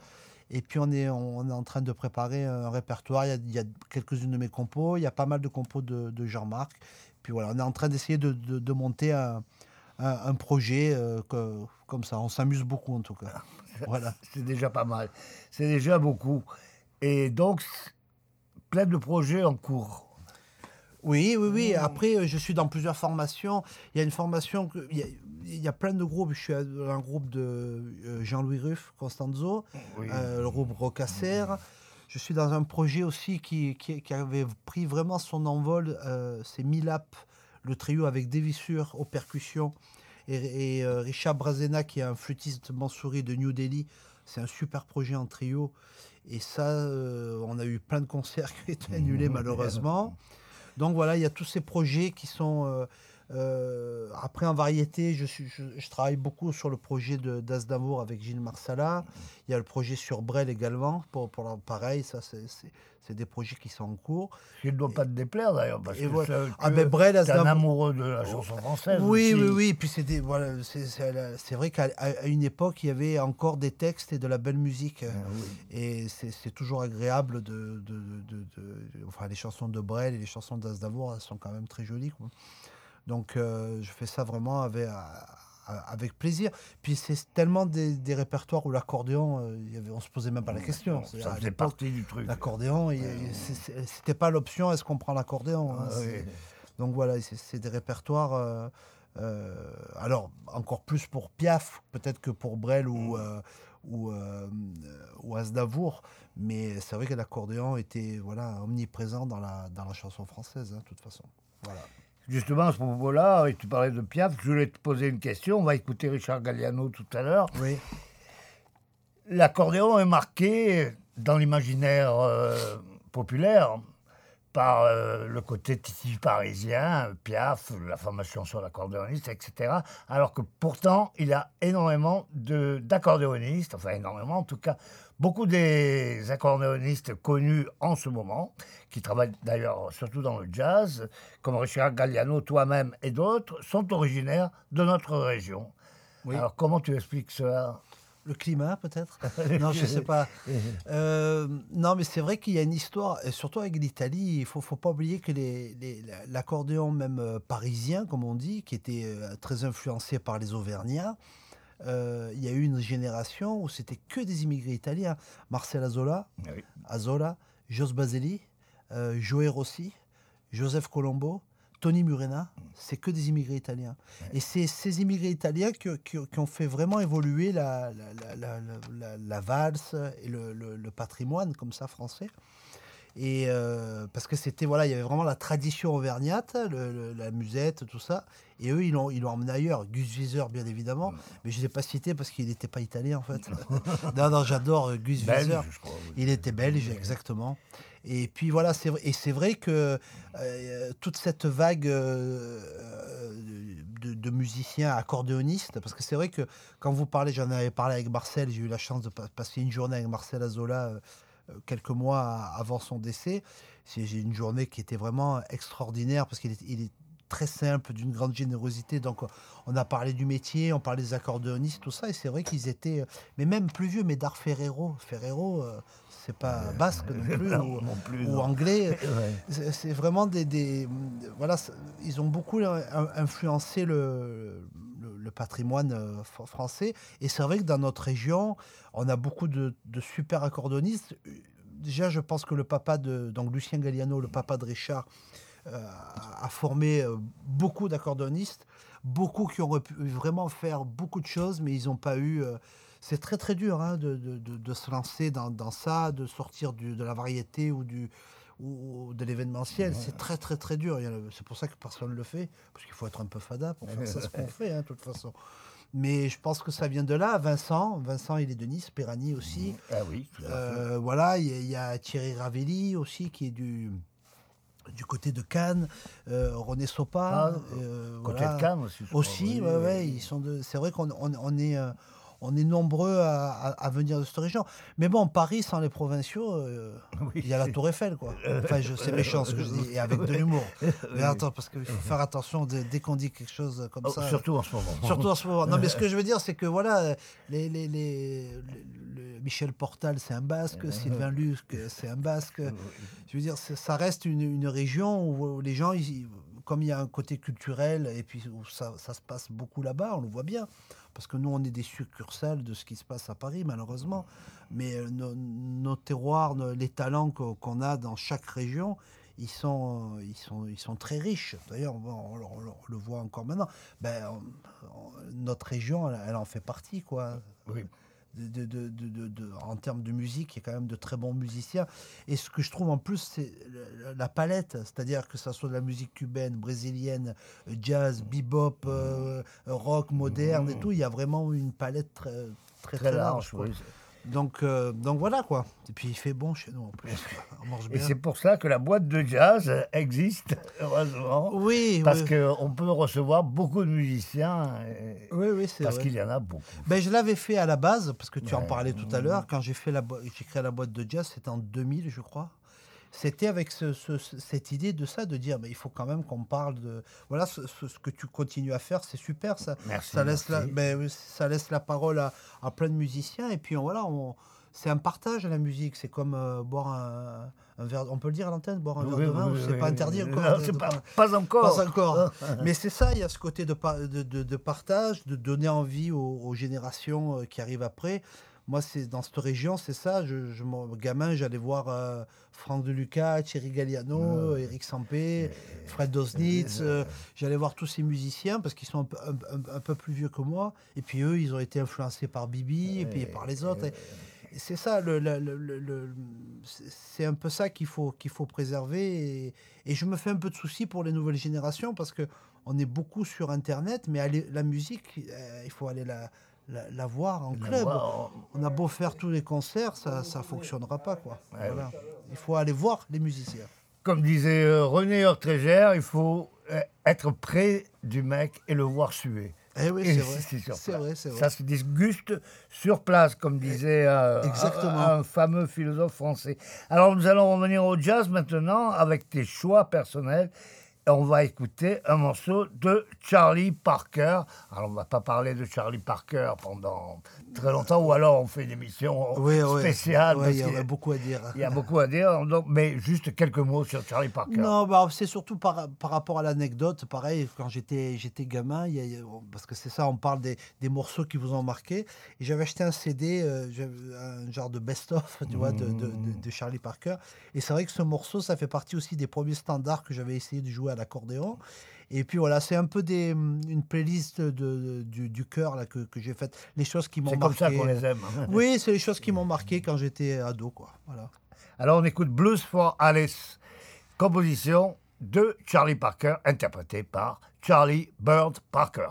Et puis on est, on est en train de préparer un répertoire. Il y a, il y a quelques-unes de mes compos, il y a pas mal de compos de, de Jean-Marc. Puis voilà, on est en train d'essayer de, de- de monter un, un- un projet euh, que- comme ça. On s'amuse beaucoup en tout cas. Voilà. C'est déjà pas mal. C'est déjà beaucoup. Et donc, plein de projets en cours. Oui, oui, oui. Après, euh, je suis dans plusieurs formations. Il y a une formation, que- il y a, plein de groupes. Je suis dans un groupe de euh, Jean-Louis Ruff, Constanzo, Oui. euh, le groupe Rocasser. Je suis dans un projet aussi qui, qui, qui avait pris vraiment son envol. euh, c'est Milap, le trio avec des vissures aux percussions. Et, et, euh, Richard Brazena, qui est un flûtiste mansouri de New Delhi. C'est un super projet en trio. Et ça, on a eu plein de concerts qui ont été annulés malheureusement. Donc voilà, il y a tous ces projets qui sont. Euh, après, en variété, je, suis, je, je travaille beaucoup sur le projet de d'Aznavour avec Gilles Marsala. Il y a le projet sur Brel également. Pour, pareil, ça, c'est- des projets qui sont en cours. Je ne dois pas te déplaire d'ailleurs, parce Et que voilà. Ah que ben Brel, t'es un Aznavour. amoureux de la chanson française. Oui, aussi. oui, oui. Puis voilà, c'est c'est vrai qu'à une époque, il y avait encore des textes et de la belle musique. Ah oui. Et c'est toujours agréable de, de, de- de- Enfin, les chansons de Brel et les chansons d'Aznavour, sont quand même très jolies. quoi. Donc, euh, je fais ça vraiment avec, plaisir. Puis, c'est tellement des, des répertoires où l'accordéon, euh, on se posait même pas la question. Ça faisait partie du truc. L'accordéon, c'était pas l'option, est-ce qu'on prend l'accordéon hein, Ah oui. donc voilà, c'est des répertoires. euh, euh, alors, encore plus pour Piaf, peut-être que pour Brel ou, euh, ou, euh, ou Aznavour. Mais c'est vrai que l'accordéon était voilà, omniprésent dans la, dans la chanson française, hein, de toute façon. Voilà. Justement, à ce propos-là, et tu parlais de Piaf, je voulais te poser une question. On va écouter Richard Galliano tout à l'heure. Oui. L'accordéon est marqué dans l'imaginaire euh, populaire par euh, le côté titi parisien, Piaf, la formation sur l'accordéoniste, etc. Alors que pourtant, il y a énormément d'accordéonistes, enfin énormément en tout cas, beaucoup des accordéonistes connus en ce moment, qui travaillent d'ailleurs surtout dans le jazz, comme Richard Galliano, toi-même et d'autres, sont originaires de notre région. Oui. Alors comment tu expliques cela? Le climat, peut-être? Non, je sais pas. Euh, non, mais c'est vrai qu'il y a une histoire, et surtout avec l'Italie, il faut, faut pas oublier que les- les- l'accordéon, même euh, parisien, comme on dit, qui était euh, très influencé par les Auvergnats, euh, il y a eu une génération où c'était que des immigrés italiens. Marcel Azola, Oui. Azola, Jos Baseli, euh, Joe Rossi, Joseph Colombo, Tony Murena, c'est que des immigrés italiens. Et c'est ces immigrés italiens qui, qui- qui ont fait vraiment évoluer la, la, la- la- la- la valse et le, le- le patrimoine comme ça français. Et euh, parce que c'était voilà, il y avait vraiment la tradition auvergnate, le- le- la musette, tout ça. Et eux, ils l'ont, ils l'ont emmené ailleurs. Gus Wieser, bien évidemment, mais je ne l'ai pas cité parce qu'il n'était pas italien en fait. non, non, j'adore euh, Gus Belge, crois. oui. Il était belge, exactement. Et puis voilà, c'est et c'est vrai que euh, toute cette vague euh, de, de musiciens accordéonistes, parce que c'est vrai que quand vous parlez, j'en avais parlé avec Marcel, j'ai eu la chance de pa- passer une journée avec Marcel Azola quelques mois avant son décès. C'est j'ai une journée qui était vraiment extraordinaire parce qu'il est, il est très simple, d'une grande générosité. Donc, on a parlé du métier, on parlait des accordéonistes, tout ça. Et c'est vrai qu'ils étaient, euh, mais même plus vieux, mais d'art Ferrero. Ferrero, euh, c'est pas basque non plus, non, ou, non plus, ou non. anglais. Ouais. C'est vraiment des, des- voilà, ils ont beaucoup euh, influencé le, le, patrimoine euh, fr- français. Et c'est vrai que dans notre région, on a beaucoup de, super accordonnistes. Déjà, je pense que le papa de donc Lucien Galliano, le papa de Richard, euh, a formé euh, beaucoup d'accordonistes, beaucoup qui auraient pu vraiment faire beaucoup de choses, mais ils n'ont pas eu. c'est très très dur hein, de- de se lancer dans, dans ça, de sortir du- de la variété ou du ou de l'événementiel. C'est très très très dur. C'est pour ça que personne ne le fait, parce qu'il faut être un peu fada pour faire ça ce qu'on fait, hein, de toute façon. Mais je pense que ça vient de là. Vincent, Vincent, il est de Nice, Perani aussi. Ah oui, tout à fait. Euh, voilà, il y, a- il y a Thierry Ravelli aussi qui est du, du côté de Cannes, euh, René Sopa. Ah, euh, Côté voilà. de Cannes aussi. Aussi, oui, ouais, oui, ouais, ils sont de. C'est vrai qu'on on, on est. euh, on est nombreux à, à- à venir de cette région. Mais bon, Paris, sans les provinciaux, euh, il y a la Tour Eiffel, quoi. Enfin, je- c'est méchant ce que je dis, et avec de l'humour. Mais attends, parce qu'il faut faire attention dès, dès qu'on dit quelque chose comme Oh, ça. surtout en ce moment. Surtout en ce moment. Non, mais ce que je veux dire, c'est que voilà, les, les, les- le- le- Michel Portal, c'est un basque, Sylvain Luc, c'est un basque. Je veux dire, ça reste une, une région où les gens, ils- comme il y a un côté culturel et puis où ça, ça se passe beaucoup là-bas, on le voit bien. Parce que nous, on est des succursales de ce qui se passe à Paris, malheureusement. Mais euh, nos, terroirs, les talents qu'o- qu'on a dans chaque région, ils sont, ils sont, ils sont très riches. D'ailleurs, on, le- voit encore maintenant. Ben, notre région, elle, en fait partie, quoi. De, de- de- en termes de musique, il y a quand même de très bons musiciens. Et ce que je trouve en plus, c'est la, palette, c'est-à-dire que ça soit de la musique cubaine, brésilienne, euh, jazz, bebop, euh, rock, moderne et tout, il y a vraiment une palette très très, Très très large. large, quoi. oui. Donc, euh, donc voilà quoi. Et puis il fait bon chez nous en plus. On mange Et bien. c'est pour ça que la boîte de jazz existe, heureusement. Oui, Parce oui. qu'on peut recevoir beaucoup de musiciens. et- Oui, oui, c'est Parce qu'il y en a beaucoup. Ben, je l'avais fait à la base, parce que tu en parlais tout à l'heure, quand j'ai fait la j'ai créé la boîte de jazz, c'était en 2000, je crois. C'était avec ce- ce- ce- cette idée de ça, de dire, mais il faut quand même qu'on parle de... Voilà, ce, que tu continues à faire, c'est super, ça. Merci, ça, laisse la, merci. ben, ça laisse la parole à, à plein de musiciens, et puis on- voilà, on, c'est un partage, la musique. C'est comme euh, boire un, un verre... On peut le dire à l'antenne, boire un verre de vin, oui, ou c'est oui, pas interdit encore Non, de- c'est de pas, encore. pas encore. Mais c'est ça, il y a ce côté de, par- de, de- de partage, de donner envie aux, aux générations euh, qui arrivent après. Moi, c'est dans cette région, c'est ça. Je, je, mon gamin, j'allais voir euh, Franck De Luca, Thierry Galliano, Eric Sampé, Fred Dosnitz. euh, j'allais voir tous ces musiciens parce qu'ils sont un peu, un- un- un peu plus vieux que moi. Et puis eux, ils ont été influencés par Bibi et puis par les autres. Et, C'est ça, le, le- le- le- le- c'est c'est un peu ça qu'il faut, qu'il faut préserver. Et, et je me fais un peu de soucis pour les nouvelles générations parce que on est beaucoup sur Internet, mais aller, la musique, euh, il faut aller la, la, la voir en La club. voir On a beau faire tous les concerts, ça ne fonctionnera pas. Quoi. Ouais, Voilà. Il faut aller voir les musiciens. Comme disait euh, René Hortrégère, il faut euh, être près du mec et le voir suer. Eh oui, c'est vrai. c'est vrai. Ça se disguste sur place, comme disait euh, Exactement. Un, un fameux philosophe français. Alors nous allons revenir au jazz maintenant avec tes choix personnels. On va écouter un morceau de Charlie Parker. Alors on va pas parler de Charlie Parker pendant très longtemps, ou alors on fait une émission Oui, spéciale. Parce il y aurait beaucoup à dire. il y a beaucoup à dire, donc, mais juste quelques mots sur Charlie Parker. Non, bah, c'est surtout par, par rapport à l'anecdote. Pareil, quand j'étais gamin, y a- y a- parce que c'est ça, on parle des, des morceaux qui vous ont marqué. Et j'avais acheté un CD, euh, un genre de best-of, tu vois, de, de- de- de Charlie Parker. Et c'est vrai que ce morceau, ça fait partie aussi des premiers standards que j'avais essayé de jouer à l'accordéon. Et puis voilà, c'est un peu des, une playlist de, de- du, du cœur là, que, que j'ai faite. Les choses qui m'ont C'est comme marqué. ça qu'on les aime. Oui, c'est les choses qui m'ont marqué quand j'étais ado, quoi. Voilà. Alors on écoute Blues for Alice, composition de Charlie Parker, interprétée par Charlie Bird Parker.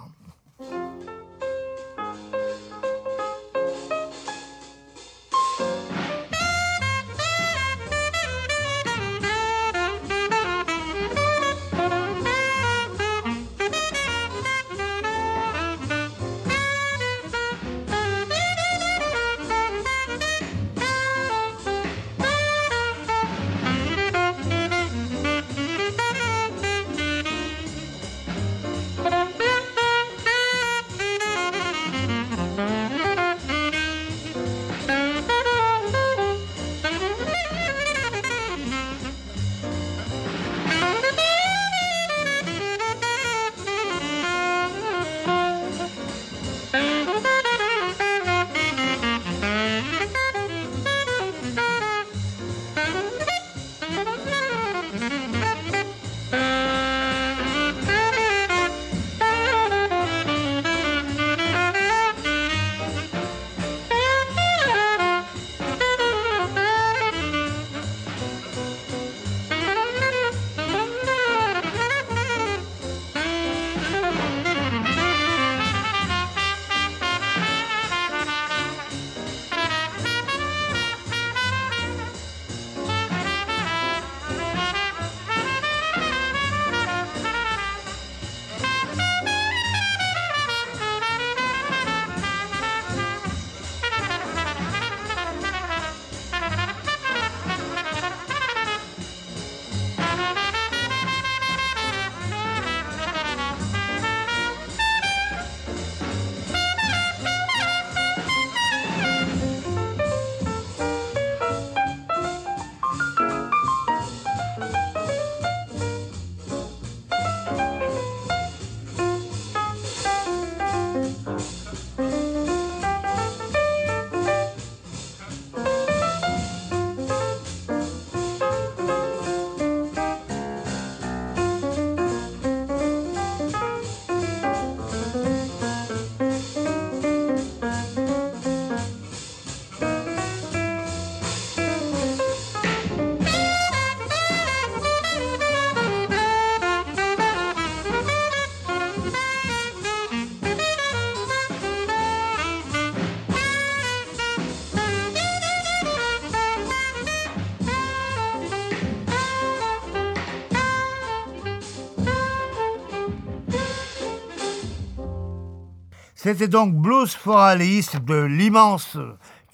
C'était donc Blues for Alice de l'immense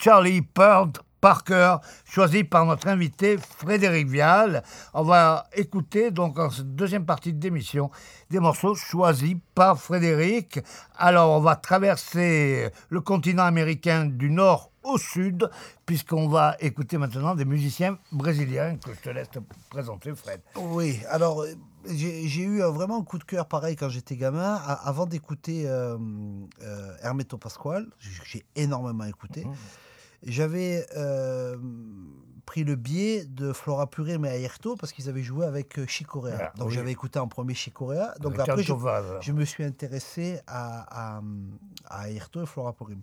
Charlie Bird Parker, choisi par notre invité Frédéric Vial. On va écouter donc en cette deuxième partie de l'émission des morceaux choisis par Frédéric. Alors on va traverser le continent américain du nord au sud, puisqu'on va écouter maintenant des musiciens brésiliens que je te laisse te présenter, Fred. Oui, alors j'ai eu un- vraiment un coup de cœur pareil quand j'étais gamin. Avant d'écouter euh, euh, Hermeto Pasquale, j'ai énormément écouté. J'avais euh, pris le biais de Flora Purim et Ayrto parce qu'ils avaient joué avec euh, Chicorea. Ah, Donc oui. j'avais écouté en premier Chicorea. Donc Avec après, je, je me suis intéressé à, à, à Ayrto et Flora Purim.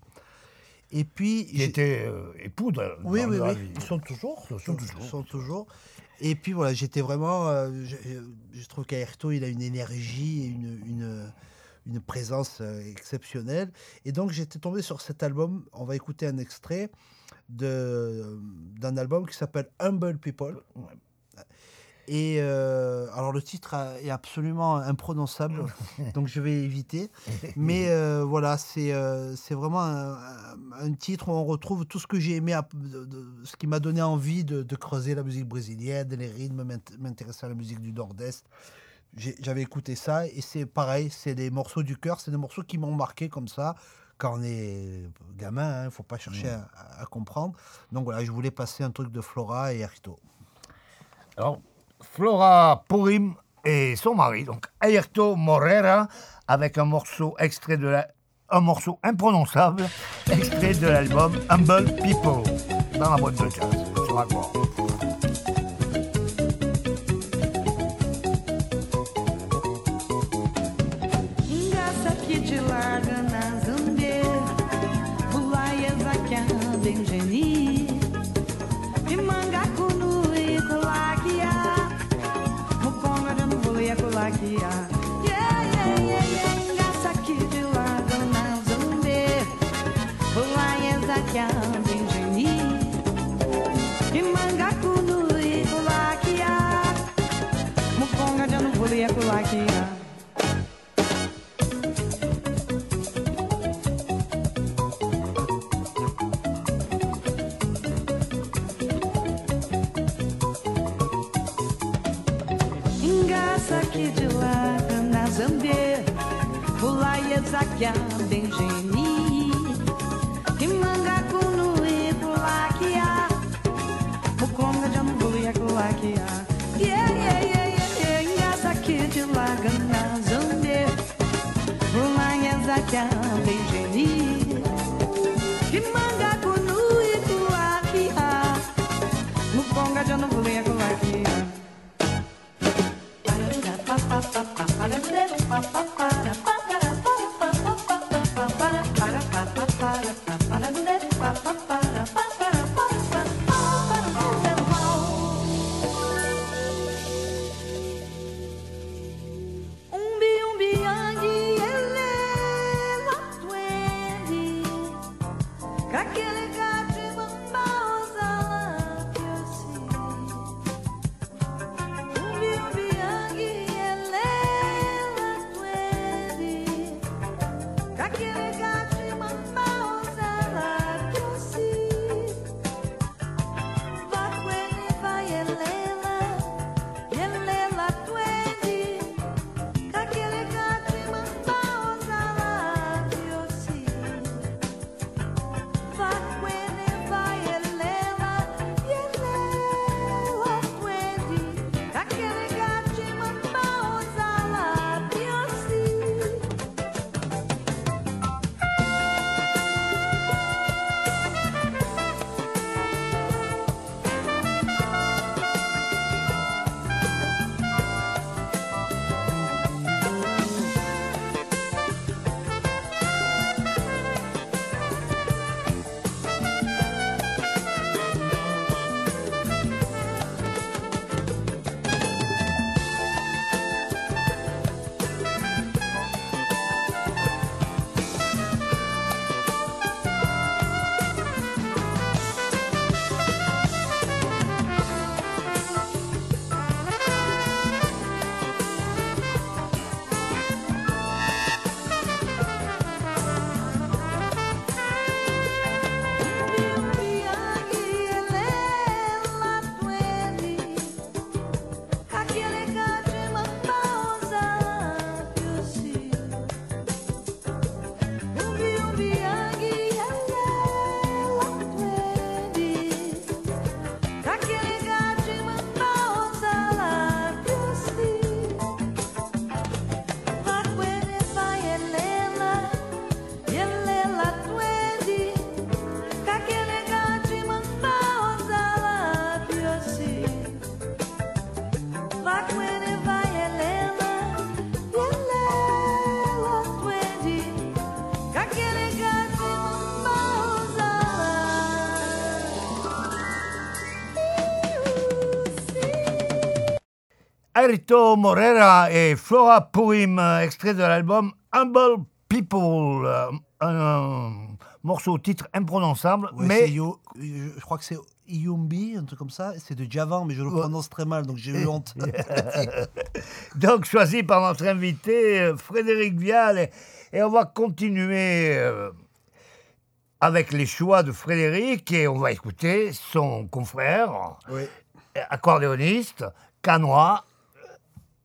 Et puis. Qui euh, époux. Oui, dans oui, la oui. vie. Ils sont toujours. Ils sont toujours. Ils sont toujours. Et puis voilà, j'étais vraiment. euh, je, trouve qu'Aerto, il a une énergie et une, une, une présence euh, exceptionnelle. Et donc, j'étais tombé sur cet album. On va écouter un extrait d'un album qui s'appelle Humble People. Et euh, alors, le titre est absolument imprononçable, donc je vais éviter. Mais euh, voilà, c'est euh, c'est vraiment un, titre où on retrouve tout ce que j'ai aimé, à- de- de- ce qui m'a donné envie de, de creuser la musique brésilienne, les rythmes, m'int- m'intéresser à la musique du Nord-Est. J'avais écouté ça et c'est pareil, c'est des morceaux du cœur, c'est des morceaux qui m'ont marqué comme ça. Quand on est gamin, il ne faut pas chercher à, à comprendre. Donc voilà, je voulais passer un truc de Flora et Arito. Alors, Flora Purim et son mari, donc Ayrto Morera, avec un morceau extrait de la, un morceau imprononçable, extrait de l'album Humble People, dans la boîte de jazz, sur Agora. down. Airito Morera et Flora Purim, euh, extrait de l'album Humble People, euh, un, un morceau au titre imprononçable, Ouais, mais Yo- je, crois que c'est Iyumbi, un truc comme ça. C'est de Javan, mais je le prononce très mal, donc j'ai eu honte. donc choisi par notre invité euh, Frédéric Vial. Et, et on va continuer euh, avec les choix de Frédéric et on va écouter son confrère, Oui. accordéoniste, canois,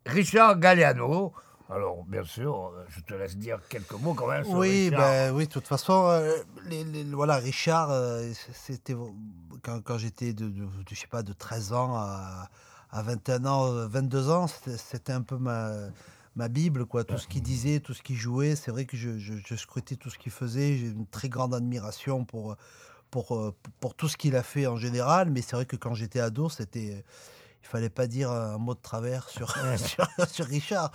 Richard Galliano. Alors, bien sûr, euh, je te laisse dire quelques mots quand même sur Oui, Richard. ben, oui, de toute façon, euh, les, les- voilà, Richard, euh, c'était quand, quand j'étais de, de, de, je sais pas, de 13 ans à, à 21 ans, euh, 22 ans, c'était- un peu ma, ma Bible, quoi. Tout ce qu'il disait, tout ce qu'il jouait, c'est vrai que je, je, je scrutais tout ce qu'il faisait. J'ai une très grande admiration pour, pour, pour tout ce qu'il a fait en général, mais c'est vrai que quand j'étais ado, c'était. Il fallait pas dire un mot de travers sur, sur, sur Richard.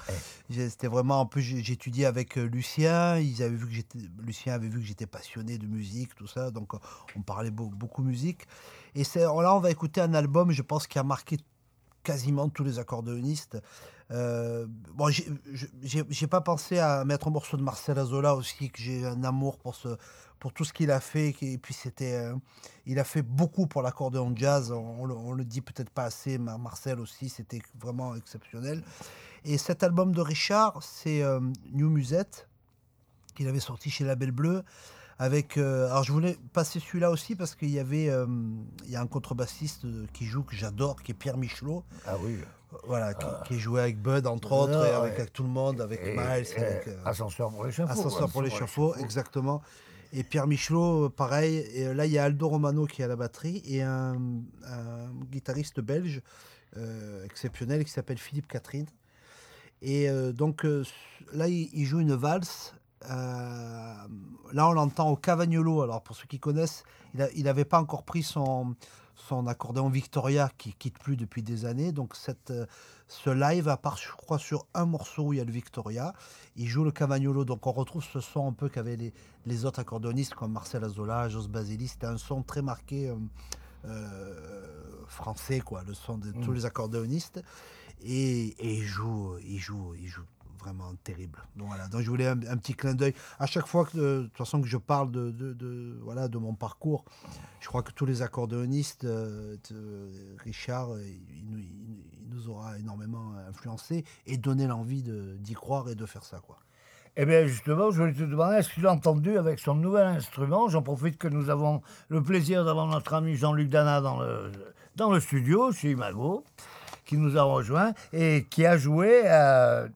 C'était vraiment. En plus, j'étudiais avec euh, Lucien. Ils avaient vu que j'étais. Lucien avait vu que j'étais passionné de musique, tout ça. Donc, euh, on parlait beau- beaucoup musique. Et c'est là, on va écouter un album, je pense, qui a marqué quasiment tous les accordéonistes. Euh, bon, j'ai- je- j'ai j'ai pas pensé à mettre un morceau de Marcel Azola aussi, que j'ai un amour pour ce, pour tout ce qu'il a fait. Et puis c'était, euh, il a fait beaucoup pour l'accordéon jazz. On, on le, on le dit peut-être pas assez. mais Marcel aussi, c'était vraiment exceptionnel. Et cet album de Richard, c'est euh, New Musette qu'il avait sorti chez La Belle Bleue. Avec, euh, alors je voulais passer celui-là aussi parce qu'il y avait, il y a un contrebassiste qui joue que j'adore, qui est Pierre Michelot. Ah oui. Voilà, qui, qui jouait avec Bud, entre autres, Ah, et avec, ouais. avec tout le monde, avec Et- Miles, et avec euh, Ascenseur pour l'échafaud. Ascenseur pour l'échafaud, exactement. Et Pierre Michelot, euh, pareil. Et euh, là, il y a Aldo Romano qui est à la batterie et un, guitariste belge euh, exceptionnel qui s'appelle Philippe Catherine. Et donc là, il, joue une valse. Là, on l'entend au Cavagnolo. Alors, pour ceux qui connaissent, il n'avait pas encore pris son, accordéon Victoria qui quitte plus depuis des années. Donc, cette, ce live, à part, je crois, sur un morceau où il y a le Victoria, il joue le Cavagnolo. Donc, on retrouve ce son un peu qu'avaient les, les autres accordéonistes comme Marcel Azola, Jos Basili. C'était un son très marqué euh, euh, français, quoi, le son de tous les accordéonistes. Et, et il joue, il joue, il joue vraiment terrible. Donc voilà, donc je voulais un, un petit clin d'œil. À chaque fois que, de, toute façon, que je parle de, de, de- voilà, de mon parcours, je crois que tous les accordéonistes, euh, de- Richard, nous- aura énormément influencé et donné l'envie de- d'y croire et de faire ça. Quoi. Eh bien, justement, je voulais te demander, est-ce que tu l'as entendu avec son nouvel instrument? J'en profite que nous avons le plaisir d'avoir notre ami Jean-Luc Dana dans le, dans le studio, chez Imago, qui nous a rejoint et qui a joué euh,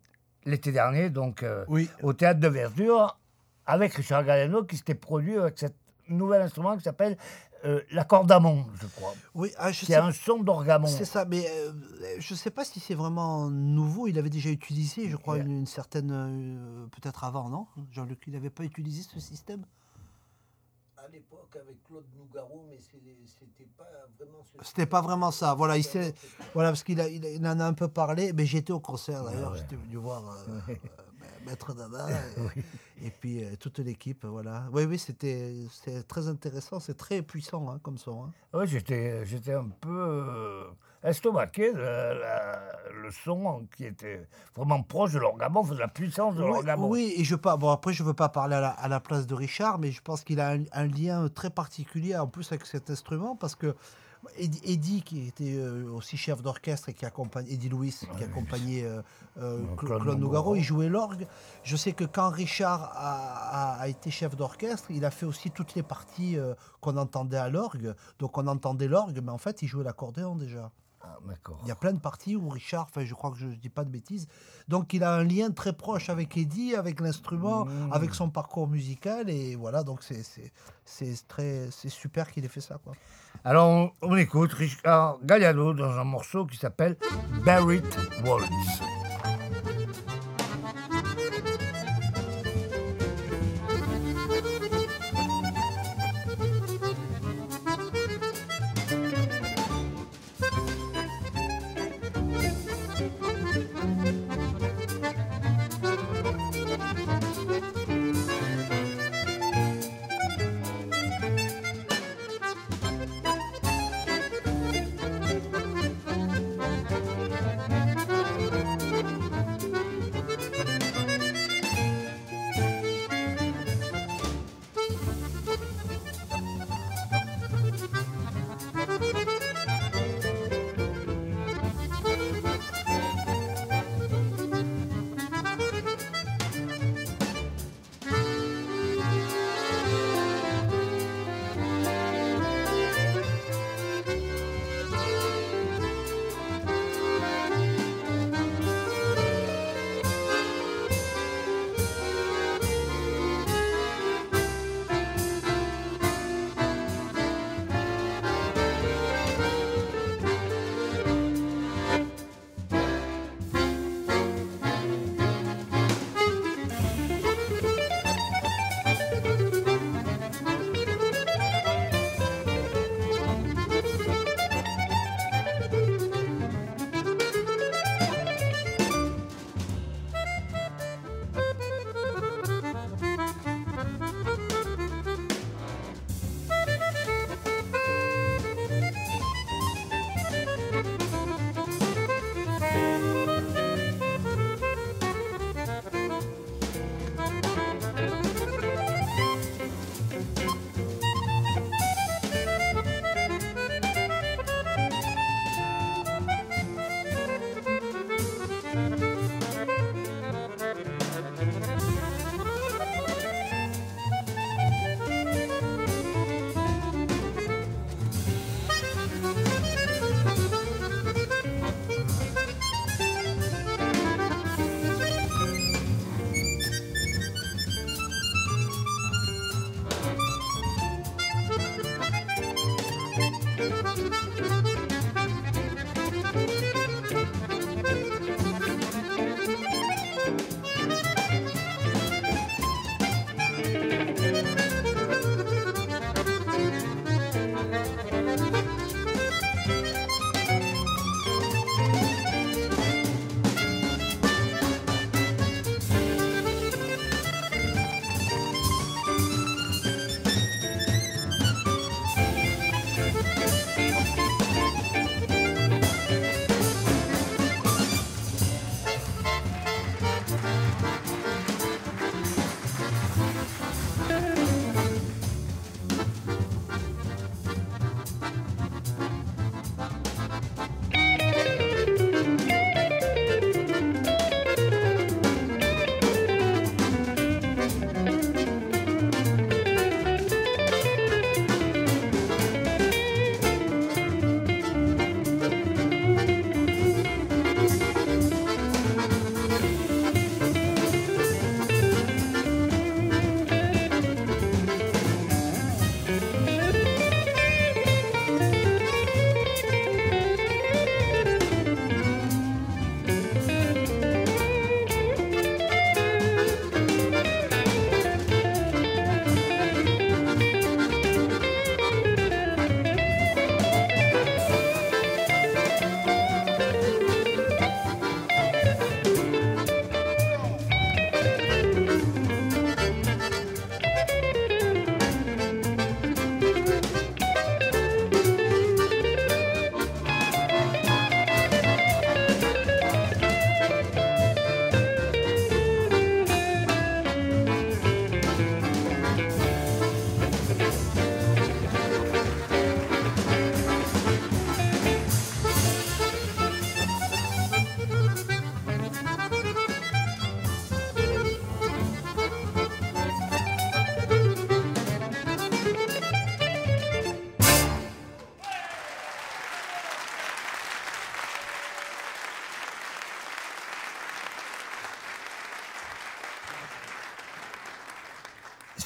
l'été dernier, donc euh, Oui. au Théâtre de Verdure, avec Richard Galliano, qui s'était produit avec cet nouvel instrument qui s'appelle euh, l'accordamon, je crois, Oui, ah, je qui sais- a un son d'orgamon. C'est ça, mais euh, je ne sais pas si c'est vraiment nouveau. Il avait déjà utilisé, je crois, une, une certaine. euh, Peut-être avant, non? Jean-Luc, il n'avait pas utilisé ce système? À l'époque, avec Claude Nougaro, mais c'était pas vraiment ce C'était pas vraiment ça. Voilà, il voilà parce qu'il a- il il en a un peu parlé. Mais j'étais au concert d'ailleurs. J'étais venu voir euh, Maître Dada et, et puis euh, toute l'équipe. Voilà. Oui, oui, c'était très intéressant. C'est très puissant hein, comme son. hein. Oui, j'étais, un peu euh, estomaqué de la- le son qui était vraiment proche de l'orgamon, de la puissance de Oui, l'orgamon. oui, et je pas. Bon, après, je veux pas parler à la, à la place de Richard, mais je pense qu'il a un, un lien très particulier en plus avec cet instrument parce que Eddie, qui était euh, aussi chef d'orchestre et qui accompagne Eddie Louis, qui accompagnait euh, euh, Cla- Claude Claude, Nougaro. Nougaro, il jouait l'orgue. Je sais que quand Richard a, a- a été chef d'orchestre, il a fait aussi toutes les parties euh, qu'on entendait à l'orgue. Donc on entendait l'orgue, mais en fait, il jouait l'accordéon déjà. Ah. Il y a plein de parties où Richard, enfin je crois que je ne dis pas de bêtises, donc il a un lien très proche avec Eddie, avec l'instrument, Mmh. avec son parcours musical, et voilà, donc c'est c'est- c'est très c'est super qu'il ait fait ça. Quoi. Alors, on, on écoute Richard Galliano dans un morceau qui s'appelle Barrett Waltz.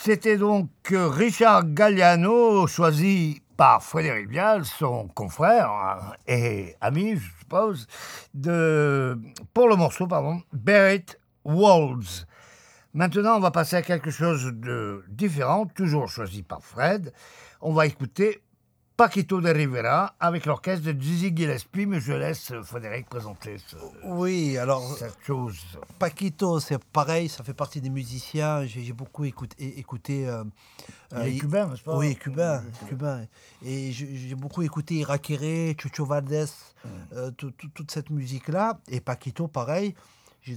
C'était donc euh, Richard Galliano, choisi par Frédéric Vial, son confrère hein, et ami, je suppose, pour le morceau, pardon, Barrett Walls. Maintenant, on va passer à quelque chose de différent, toujours choisi par Fred. On va écouter Paquito de Rivera avec l'orchestre de Dizzy Gillespie, mais je laisse Frédéric présenter ce- Oui, alors cette chose. Paquito, c'est pareil, ça fait partie des musiciens. J'ai beaucoup écouté. écouté euh, Il euh, est cubain, n'est-ce pas Oui, cubain, cubain. Et j'ai beaucoup écouté Irakere, Chucho Valdés, euh, tout- tout- toute cette musique-là. Et Paquito, pareil. Je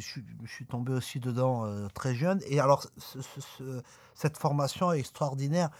suis- tombé aussi dedans euh, très jeune. Et alors, ce- ce- ce- cette formation est extraordinaire.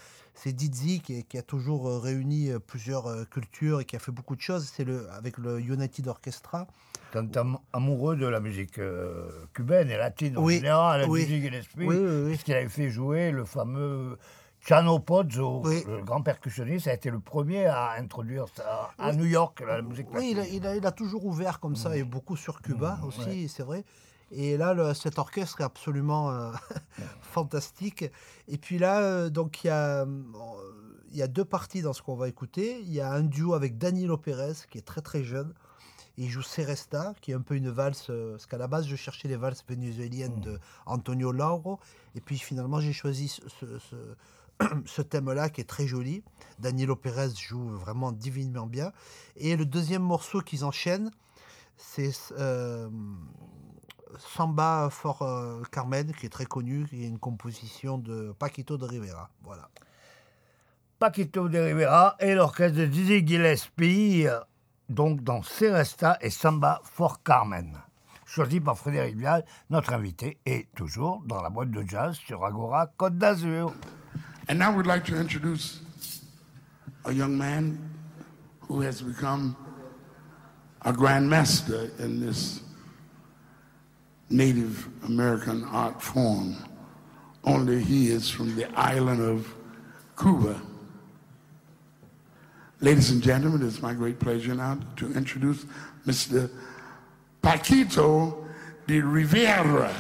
C'est Dizzy qui, qui a toujours euh, réuni euh, plusieurs euh, cultures et qui a fait beaucoup de choses. C'est le, avec le United Orchestra. Am- amoureux de la musique euh, cubaine et latine en Oui, général, oui. Dizzy Gillespie, Oui, oui, oui. puisqu'il avait fait jouer le fameux Chano Pozzo, Oui. le grand percussionniste, a été le premier à introduire ça à New York, la musique Oui, il a, latine. il a- il a toujours ouvert comme ça, et beaucoup sur Cuba aussi, c'est vrai. Et là, le- cet orchestre est absolument euh, fantastique. Et puis là, euh, donc il y a, euh, il y a deux parties dans ce qu'on va écouter. Il y a un duo avec Danilo Pérez, qui est très très jeune. Il joue Seresta, qui est un peu une valse, parce qu'à la base, je cherchais les valses vénézuéliennes de Antonio Lauro. Et puis finalement, j'ai choisi ce, thème-là qui est très joli. Danilo Pérez joue vraiment divinement bien. Et le deuxième morceau qu'ils enchaînent, c'est Samba for euh, Carmen, qui est très connu, qui est une composition de Paquito de Rivera. Voilà. Paquito de Rivera et l'orchestre de Dizzy Gillespie, donc dans Seresta et Samba for Carmen. Choisi par Frédéric Vial, notre invité, et toujours dans la boîte de jazz sur Agora Côte d'Azur. And now we'd like to introduce a young man who has become a grandmaster in this Native American art form. Only he is from the island of Cuba. Ladies and gentlemen, it's my great pleasure now to introduce Mr. Paquito de Rivera.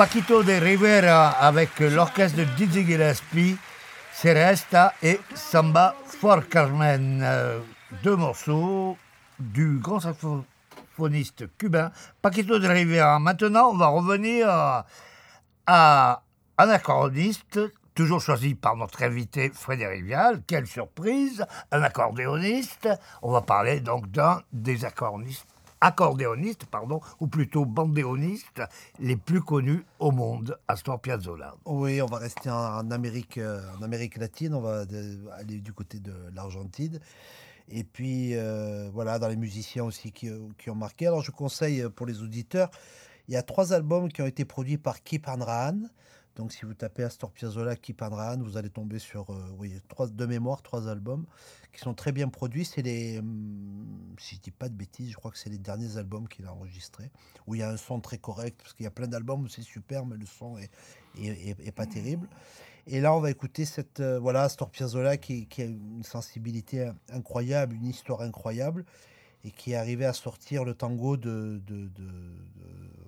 Paquito de Rivera avec l'orchestre de Dizzy Gillespie, Seresta et Samba for Carmen. Euh, Deux morceaux du grand saxophoniste cubain Paquito de Rivera. Maintenant, on va revenir à un accordiste, toujours choisi par notre invité Frédéric Vial. Quelle surprise Un accordéoniste. On va parler donc d'un des accordéonistes accordéonistes, pardon, ou plutôt bandéonistes les plus connus au monde, Astor Piazzolla. Oui, on va rester en, Amérique, euh, en Amérique latine, on va aller du côté de l'Argentine. Et puis, euh, voilà, dans les musiciens aussi qui, qui ont marqué. Alors, je conseille pour les auditeurs, il y a trois albums qui ont été produits par Kip Hanrahan. Donc, si vous tapez Astor Piazzolla, Kip Hanrahan, vous allez tomber sur, euh, oui, trois, de mémoire, trois albums qui sont très bien produits. C'est les, hum, si je dis pas de bêtises, je crois que c'est les derniers albums qu'il a enregistrés, où il y a un son très correct, parce qu'il y a plein d'albums où c'est super, mais le son est- est pas terrible. Et là, on va écouter cette, euh, voilà, Astor Piazzolla qui, qui a une sensibilité incroyable, une histoire incroyable, et qui est arrivé à sortir le tango de, de, de- de-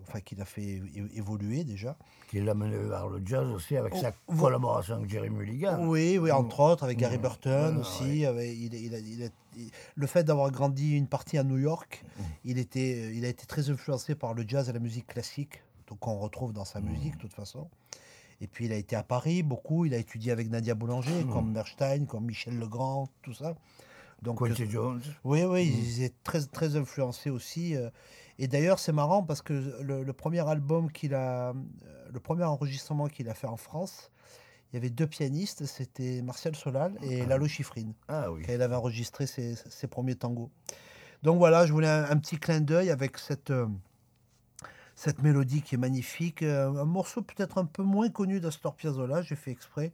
enfin, qu'il a fait évoluer déjà. Qui l'a mené vers le jazz aussi avec sa Oh, collaboration avec Jerry Mulligan. Oui, oui, entre autres, avec Gary Mm. Burton Ah, aussi. avec- il, il a- il a- il- le fait d'avoir grandi une partie à New York, Mm. il, était, il a été très influencé par le jazz et la musique classique, qu'on retrouve dans sa Mm. musique de toute façon. Et puis il a été à Paris beaucoup, il a étudié avec Nadia Boulanger, comme Bernstein, comme Michel Legrand, tout ça. Donc, Mm. Quincy euh, Jones. oui, oui, Mm. ils étaient très, très influencés aussi. euh. Et d'ailleurs, c'est marrant parce que le, le premier album qu'il a, euh, le premier enregistrement qu'il a fait en France, il y avait deux pianistes, c'était Martial Solal et Lalo Schifrin, Ah oui. quand il avait enregistré ses, ses premiers tangos. Donc voilà, je voulais un, un petit clin d'œil avec cette, cette mélodie qui est magnifique. Un morceau peut-être un peu moins connu d'Astor Piazzolla, j'ai fait exprès.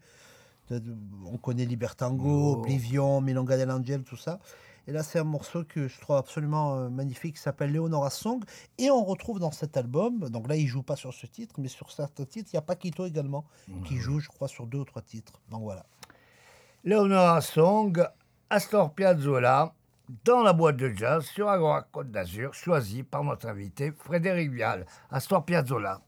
On connaît Libertango, Oh. Oblivion, Milonga del Angel, tout ça. Et là, c'est un morceau que je trouve absolument euh, magnifique qui s'appelle Leonora Song. Et on retrouve dans cet album, donc là, il joue pas sur ce titre, mais sur certains titres, il y a Paquito également, qui joue, je crois, sur deux ou trois titres. Donc voilà. Leonora Song, Astor Piazzolla, dans la boîte de jazz sur Agora Côte d'Azur, choisi par notre invité Frédéric Vial. Astor Piazzolla.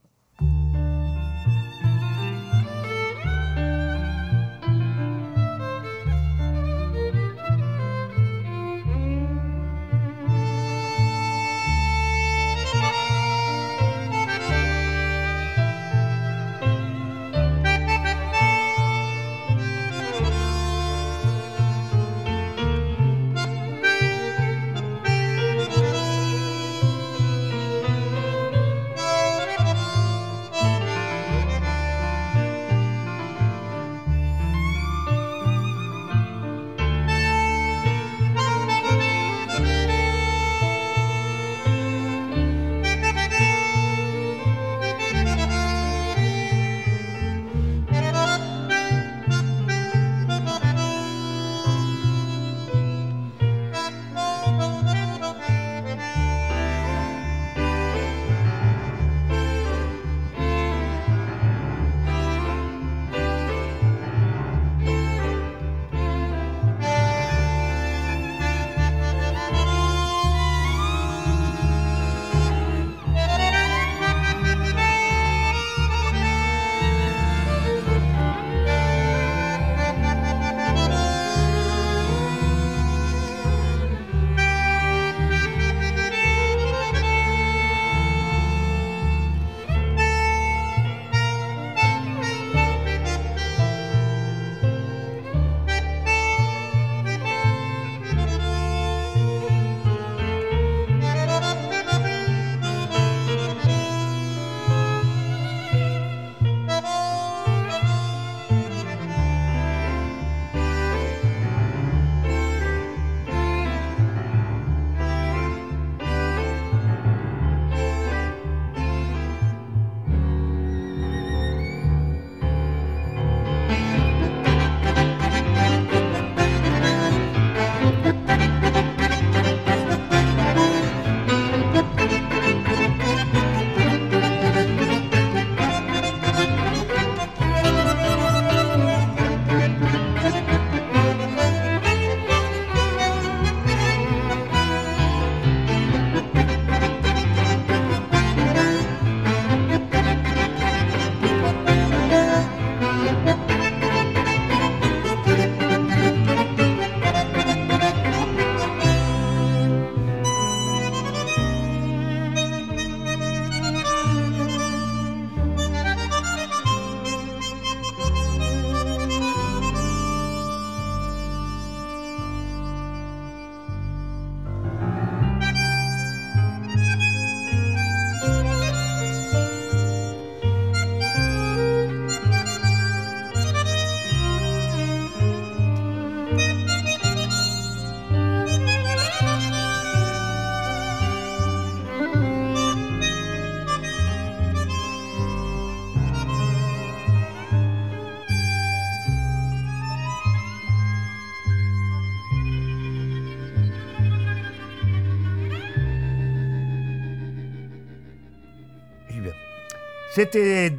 C'était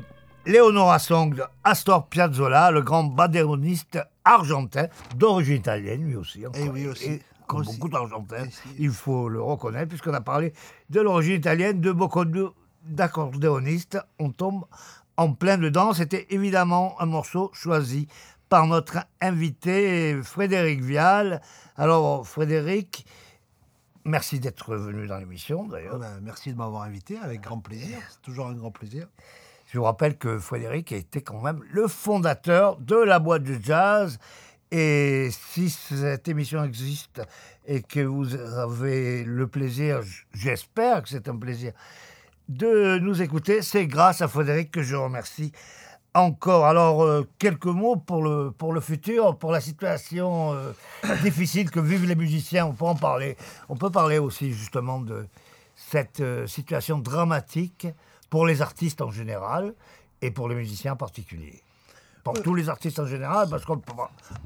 Leonora Song de Astor Piazzolla, le grand bandéroniste argentin, d'origine italienne lui aussi. encore. Eh oui, aussi. Et comme Aussi. beaucoup d'Argentins, Et il faut le reconnaître, puisqu'on a parlé de l'origine italienne, de beaucoup d'accordéonistes. On tombe en plein dedans. C'était évidemment un morceau choisi par notre invité Frédéric Vial. Alors, Frédéric, merci d'être venu dans l'émission, d'ailleurs. Ah ben, merci de m'avoir invité, avec grand plaisir. C'est toujours un grand plaisir. Je vous rappelle que Frédéric était quand même le fondateur de la boîte de jazz. Et si cette émission existe et que vous avez le plaisir, j'espère que c'est un plaisir, de nous écouter, c'est grâce à Frédéric que je remercie encore. Alors, euh, quelques mots pour le, pour le futur, pour la situation euh, difficile que vivent les musiciens. On peut en parler. On peut parler aussi justement de cette euh, situation dramatique pour les artistes en général et pour les musiciens en particulier. Pour tous les artistes en général, parce qu'on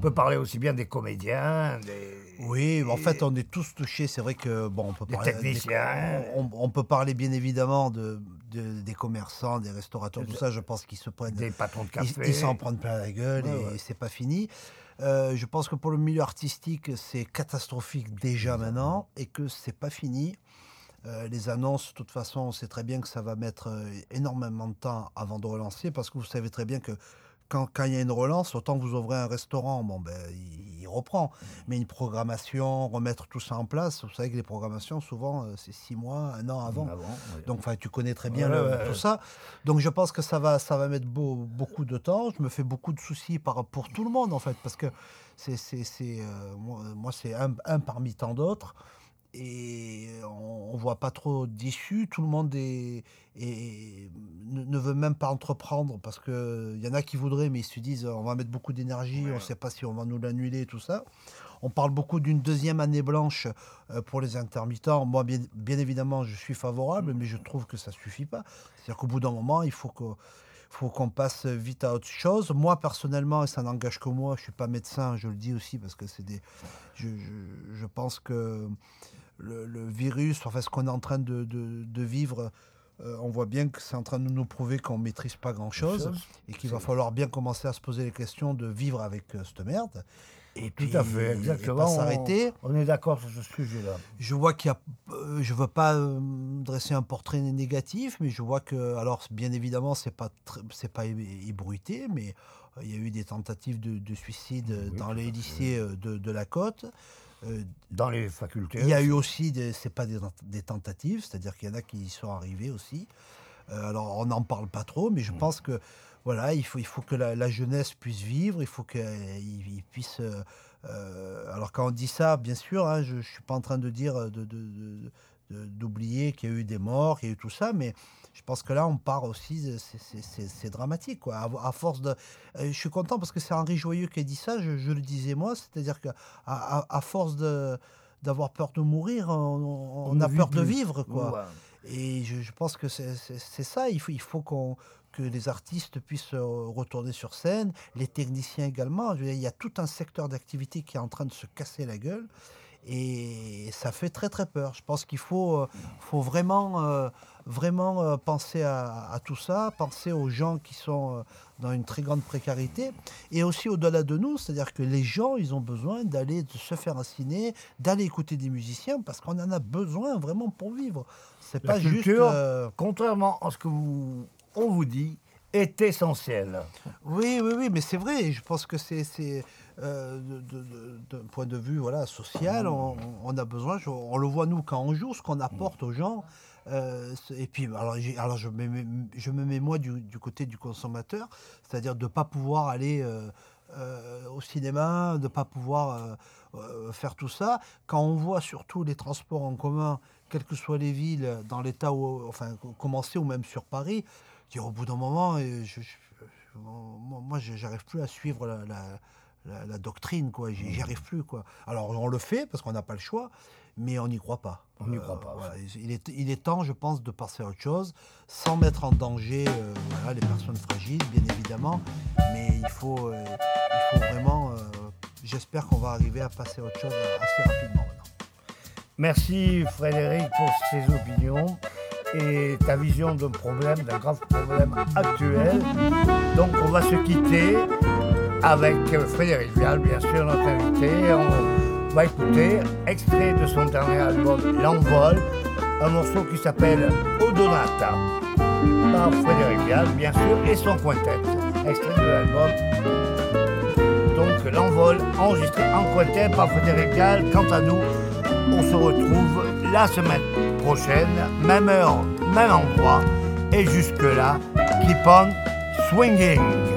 peut, parler aussi bien des comédiens, des... Oui, en fait, on est tous touchés. C'est vrai que bon, on peut Des parler techniciens. on, on peut parler bien évidemment de, de- des commerçants, des restaurateurs, tout ça. Je pense qu'ils se prennent, des patrons de ils- café. ils s'en prennent plein la gueule Ouais, et ouais. c'est pas fini. Euh, je pense que pour le milieu artistique, c'est catastrophique déjà maintenant et que c'est pas fini. Euh, les annonces, de toute façon, on sait très bien que ça va mettre euh, énormément de temps avant de relancer parce que vous savez très bien que quand, quand il y a une relance, autant vous ouvrez un restaurant, bon, ben, il, il reprend. Mais une programmation, remettre tout ça en place, vous savez que les programmations, souvent, euh, c'est six mois, un an avant. Avant, ouais. Donc, tu connais très bien Ouais, le- ouais, tout ouais. ça. Donc, je pense que ça va, ça va mettre beau- beaucoup de temps. Je me fais beaucoup de soucis par, pour tout le monde, en fait, parce que c'est, c'est, c'est, euh, moi, moi, c'est un, un parmi tant d'autres. Et on, on voit pas trop d'issues. Tout le monde est, est- ne, ne veut même pas entreprendre parce que il y en a qui voudraient, mais ils se disent on va mettre beaucoup d'énergie, on ne sait pas si on va nous l'annuler, tout ça. On parle beaucoup d'une deuxième année blanche euh, pour les intermittents. Moi, bien, bien évidemment, je suis favorable, mais je trouve que ça suffit pas. C'est-à-dire qu'au bout d'un moment, il faut que faut qu'on passe vite à autre chose. Moi, personnellement, et ça n'engage que moi, je suis pas médecin, je le dis aussi parce que c'est des. Je, je- je pense que le, le virus, enfin, ce qu'on est en train de, de- de vivre, euh, on voit bien que c'est en train de nous prouver qu'on maîtrise pas grand-chose Chose. et qu'il va falloir bien commencer à se poser les questions de vivre avec euh, cette merde. Et Tout puis, à fait, exactement. pas On- s'arrêter. On est d'accord sur ce sujet-là. Je vois qu'il y a. euh, je veux pas euh, dresser un portrait négatif, mais je vois que. Alors, bien évidemment, c'est pas c'est pas ébruité, mais il y a eu des tentatives de, de suicide dans les lycées de, de la côte. Euh, Dans les facultés. il y a eu aussi, des, c'est pas des, tent- des tentatives, c'est-à-dire qu'il y en a qui y sont arrivés aussi. Euh, alors on n'en parle pas trop, mais je pense que voilà, il faut, il faut que la, la jeunesse puisse vivre, il faut qu'ils puissent. euh, euh, alors quand on dit ça, bien sûr, hein, je ne suis pas en train de dire de- de- de- de- d'oublier qu'il y a eu des morts, qu'il y a eu tout ça, mais je pense que là, on part aussi, de- c'est- dramatique. Quoi. À, à force de, euh, je suis content parce que c'est Henri Joyeux qui a dit ça, je, je le disais moi, c'est-à-dire qu'à à, à force de d'avoir peur de mourir, on, on- on ne a peur de vivre. Quoi. Ouais. Et je, je pense que c'est ça. Il faut, il faut qu'on que les artistes puissent euh, retourner sur scène, les techniciens également. Dire, il y a tout un secteur d'activité qui est en train de se casser la gueule. Et ça fait très très peur. Je pense qu'il faut, euh, faut vraiment, euh, vraiment euh, penser à, à tout ça, penser aux gens qui sont euh, dans une très grande précarité, et aussi au-delà de nous, c'est-à-dire que les gens, ils ont besoin d'aller se faire ciné, d'aller écouter des musiciens, parce qu'on en a besoin vraiment pour vivre. C'est pas juste. culture, euh, contrairement à ce que vous, on vous dit, est essentielle. Oui, oui, oui, mais c'est vrai. Je pense que c'est, euh, d'un point de vue voilà, social, on, on a besoin, on le voit nous quand on joue, ce qu'on apporte aux gens. Euh, et puis, alors, je, me mets, moi du, côté du consommateur, c'est-à-dire de ne pas pouvoir aller euh, euh, au cinéma, de ne pas pouvoir faire tout ça. Quand on voit surtout les transports en commun, quelles que soient les villes, dans l'état où, enfin, commencer ou même sur Paris, dire, au bout d'un moment, je, je- je- moi, j'arrive plus à suivre la, la- doctrine, quoi. J'y arrive plus, quoi. Alors, on le fait parce qu'on n'a pas le choix, mais on n'y croit pas. Euh, On n'y croit pas, voilà. Il, est, il est temps, je pense, de passer à autre chose, sans mettre en danger euh, voilà, les personnes fragiles, bien évidemment, mais il faut, euh, il faut vraiment. euh, J'espère qu'on va arriver à passer à autre chose assez rapidement maintenant. Merci Frédéric pour ces opinions. et ta vision d'un problème, d'un grave problème actuel. Donc on va se quitter avec Frédéric Vial, bien sûr, notre invité. On va écouter extrait de son dernier album L'Envol, un morceau qui s'appelle Odonata par Frédéric Vial, bien sûr, et son quintet. Extrait de l'album donc l'envol enregistré en quintet par Frédéric Vial. Quant à nous, on se retrouve la semaine prochaine, même heure, même endroit. Et jusque-là, keep on swinging.